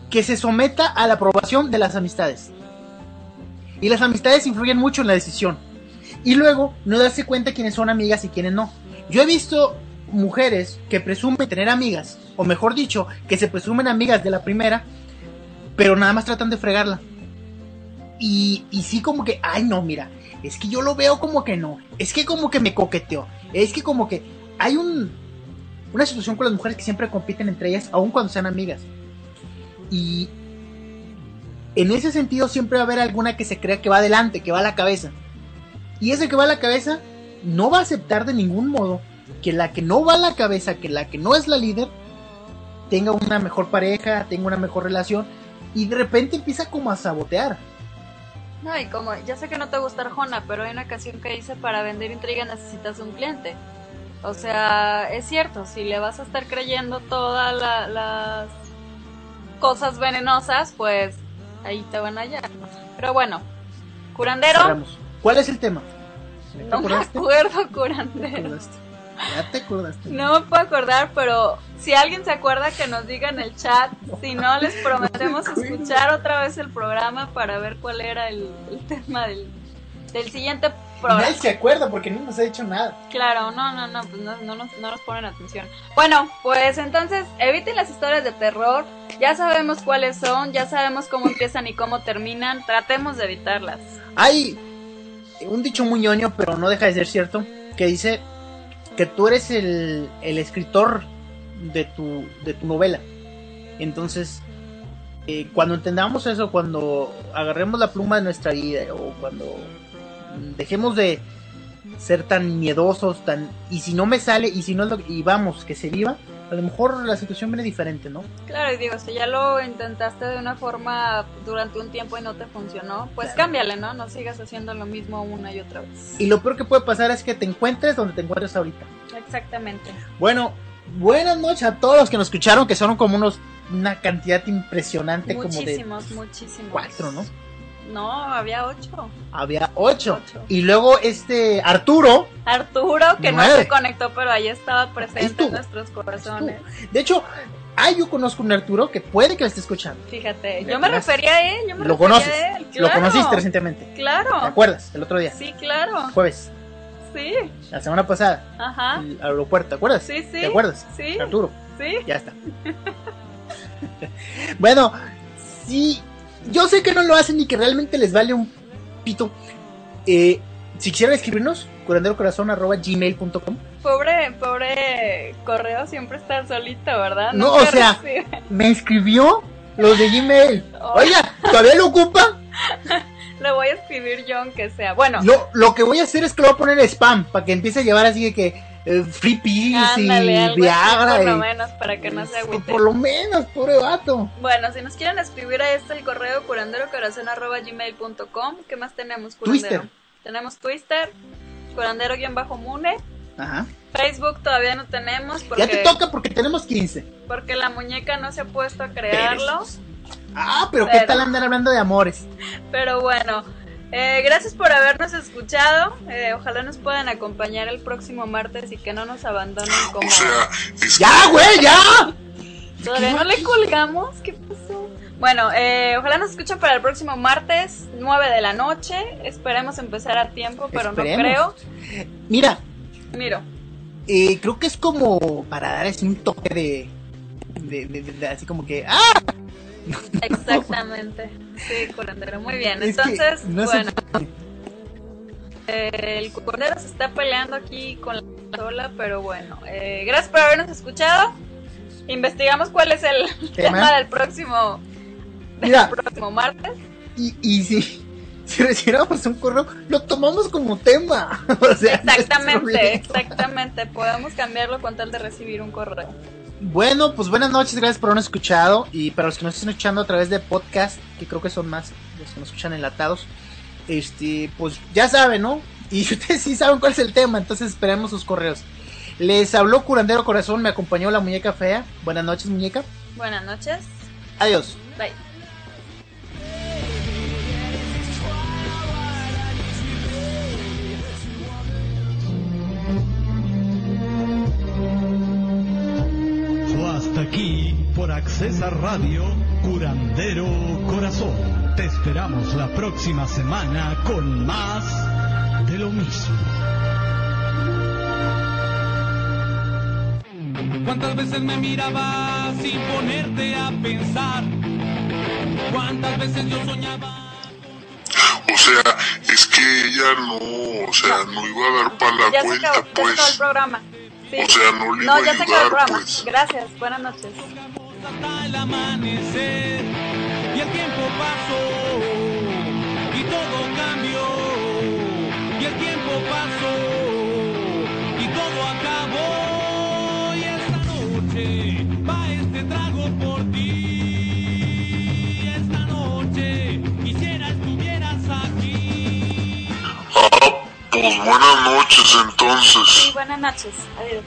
que se someta a la aprobación de las amistades. Y las amistades influyen mucho en la decisión y luego no darse cuenta quiénes son amigas y quiénes no. Yo he visto mujeres que presumen tener amigas, o mejor dicho, que se presumen amigas de la primera, pero nada más tratan de fregarla. Y, y sí como que, ay no, mira, Es que yo lo veo como que no. Es que como que me coqueteó. Es que como que hay un una situación con las mujeres que siempre compiten entre ellas, aun cuando sean amigas. Y en ese sentido siempre va a haber alguna que se crea que va adelante, que va a la cabeza. Y ese que va a la cabeza no va a aceptar de ningún modo que la que no va a la cabeza, que la que no es la líder, tenga una mejor pareja, tenga una mejor relación. Y de repente empieza como a sabotear. No, y como, ya sé que no te gusta Arjona, pero hay una canción que dice para vender intriga necesitas un cliente. O sea, es cierto, si le vas a estar creyendo todas las cosas venenosas, pues ahí te van a hallar. Pero bueno, curandero. Cerramos. ¿Cuál es el tema? No me acuerdo, curandero. Ya te acordaste. No me puedo acordar, pero si alguien se acuerda que nos diga en el chat. Si no, les prometemos escuchar otra vez el programa para ver cuál era el, tema del, del siguiente programa. Nadie se acuerda porque no nos ha dicho nada. Claro, no, no, no, pues no, no, nos, no nos ponen atención. Bueno, pues entonces eviten las historias de terror. Ya sabemos cuáles son, ya sabemos cómo empiezan y cómo terminan. Tratemos de evitarlas. Hay un dicho muy ñoño, pero no deja de ser cierto, que dice que tú eres el, el escritor de tu, de tu novela. Entonces, eh, cuando entendamos eso, cuando agarremos la pluma de nuestra vida o cuando dejemos de ser tan miedosos, tan y si no me sale y si no y vamos que se viva, a lo mejor la situación viene diferente, ¿no? Claro, y digo, si ya lo intentaste de una forma durante un tiempo y no te funcionó, pues cámbiale, ¿no? No sigas haciendo lo mismo una y otra vez. Y lo peor que puede pasar es que te encuentres donde te encuentres ahorita. Exactamente. Bueno, buenas noches a todos los que nos escucharon, que son como unos una cantidad impresionante como de muchísimos, muchísimos. cuatro, ¿no? No, había ocho. Había ocho. Y luego este Arturo. Arturo, que no se conectó, pero ahí estaba presente en nuestros corazones. De hecho, ah, yo conozco un Arturo que puede que lo esté escuchando. Fíjate, yo me refería a él, yo me Lo conoces. A él. Lo conociste recientemente. Claro. ¿Te acuerdas? El otro día. Sí, claro. Jueves. Sí. La semana pasada. Ajá. El aeropuerto, ¿te acuerdas? Sí, sí. ¿Te acuerdas? Sí. Arturo. Sí. Ya está. bueno, sí yo sé que no lo hacen y que realmente les vale un pito. Eh, si quisieran escribirnos, curanderocorazón.gmail.com Pobre, pobre correo siempre está solito, ¿verdad? No, o sea, me escribió los de Gmail. Oiga, ¿todavía lo ocupa? lo voy a escribir yo aunque sea. Bueno. Lo, lo que voy a hacer es que lo voy a poner spam para que empiece a llevar así de que eh, free peas y Viagra. por lo menos, para que no se agüite. Por lo menos, pobre vato. Bueno, si nos quieren escribir a este el correo curanderocorazón.gmail.com ¿Qué más tenemos, curandero? Twister. Tenemos Twister, curandero-mune. Ajá. Facebook todavía no tenemos. Porque, ya te toca porque tenemos 15. Porque la muñeca no se ha puesto a crearlo. Ah, pero, pero ¿qué tal andar hablando de amores? Pero bueno, eh, gracias por habernos escuchado. Eh, ojalá nos puedan acompañar el próximo martes y que no nos abandonen como. ¡Ya, güey, ya! Todavía no le colgamos. ¿Qué pasó? Bueno, eh, ojalá nos escuchen para el próximo martes, 9 de la noche. Esperemos empezar a tiempo, pero no creo. Mira. Miro. creo que es como para dar así un toque de, de así como que. ¡Ah! Exactamente. Sí, curandero. Muy bien. Entonces, bueno. Eh, el curandero se está peleando aquí con la sola, pero bueno. Eh, gracias por habernos escuchado. Investigamos cuál es el tema, del próximo del próximo martes. Y, y si, si recibiéramos un correo, lo tomamos como tema. exactamente, exactamente. Podemos cambiarlo con tal de recibir un correo. Bueno, pues buenas noches, gracias por habernos escuchado. Y para los que nos están escuchando a través de podcast, que creo que son más los que nos escuchan enlatados, este, pues ya saben, ¿no? Y ustedes sí saben cuál es el tema, entonces esperemos sus correos. Les habló Curandero Corazón, me acompañó la muñeca fea. Buenas noches, muñeca. Buenas noches. Adiós. Bye. Aquí por Accesa Radio, Curandero Corazón. Te esperamos la próxima semana con más de lo mismo. ¿Cuántas veces me mirabas sin ponerte a pensar? ¿Cuántas veces yo soñaba? O sea, es que ella no, o sea, no, iba a dar para la ya cuenta, se acabó, pues. Ya se acabó el programa. Sí. O sea, no le no, iba a ya se acabó el ayudar, programa. pues. Gracias, buenas noches. hasta el amanecer y el tiempo pasó y todo cambió y el tiempo pasó y todo acabó y esta noche va este trago por ti esta noche quisiera estuvieras aquí Ah, pues buenas noches entonces. Sí, buenas noches. Adiós.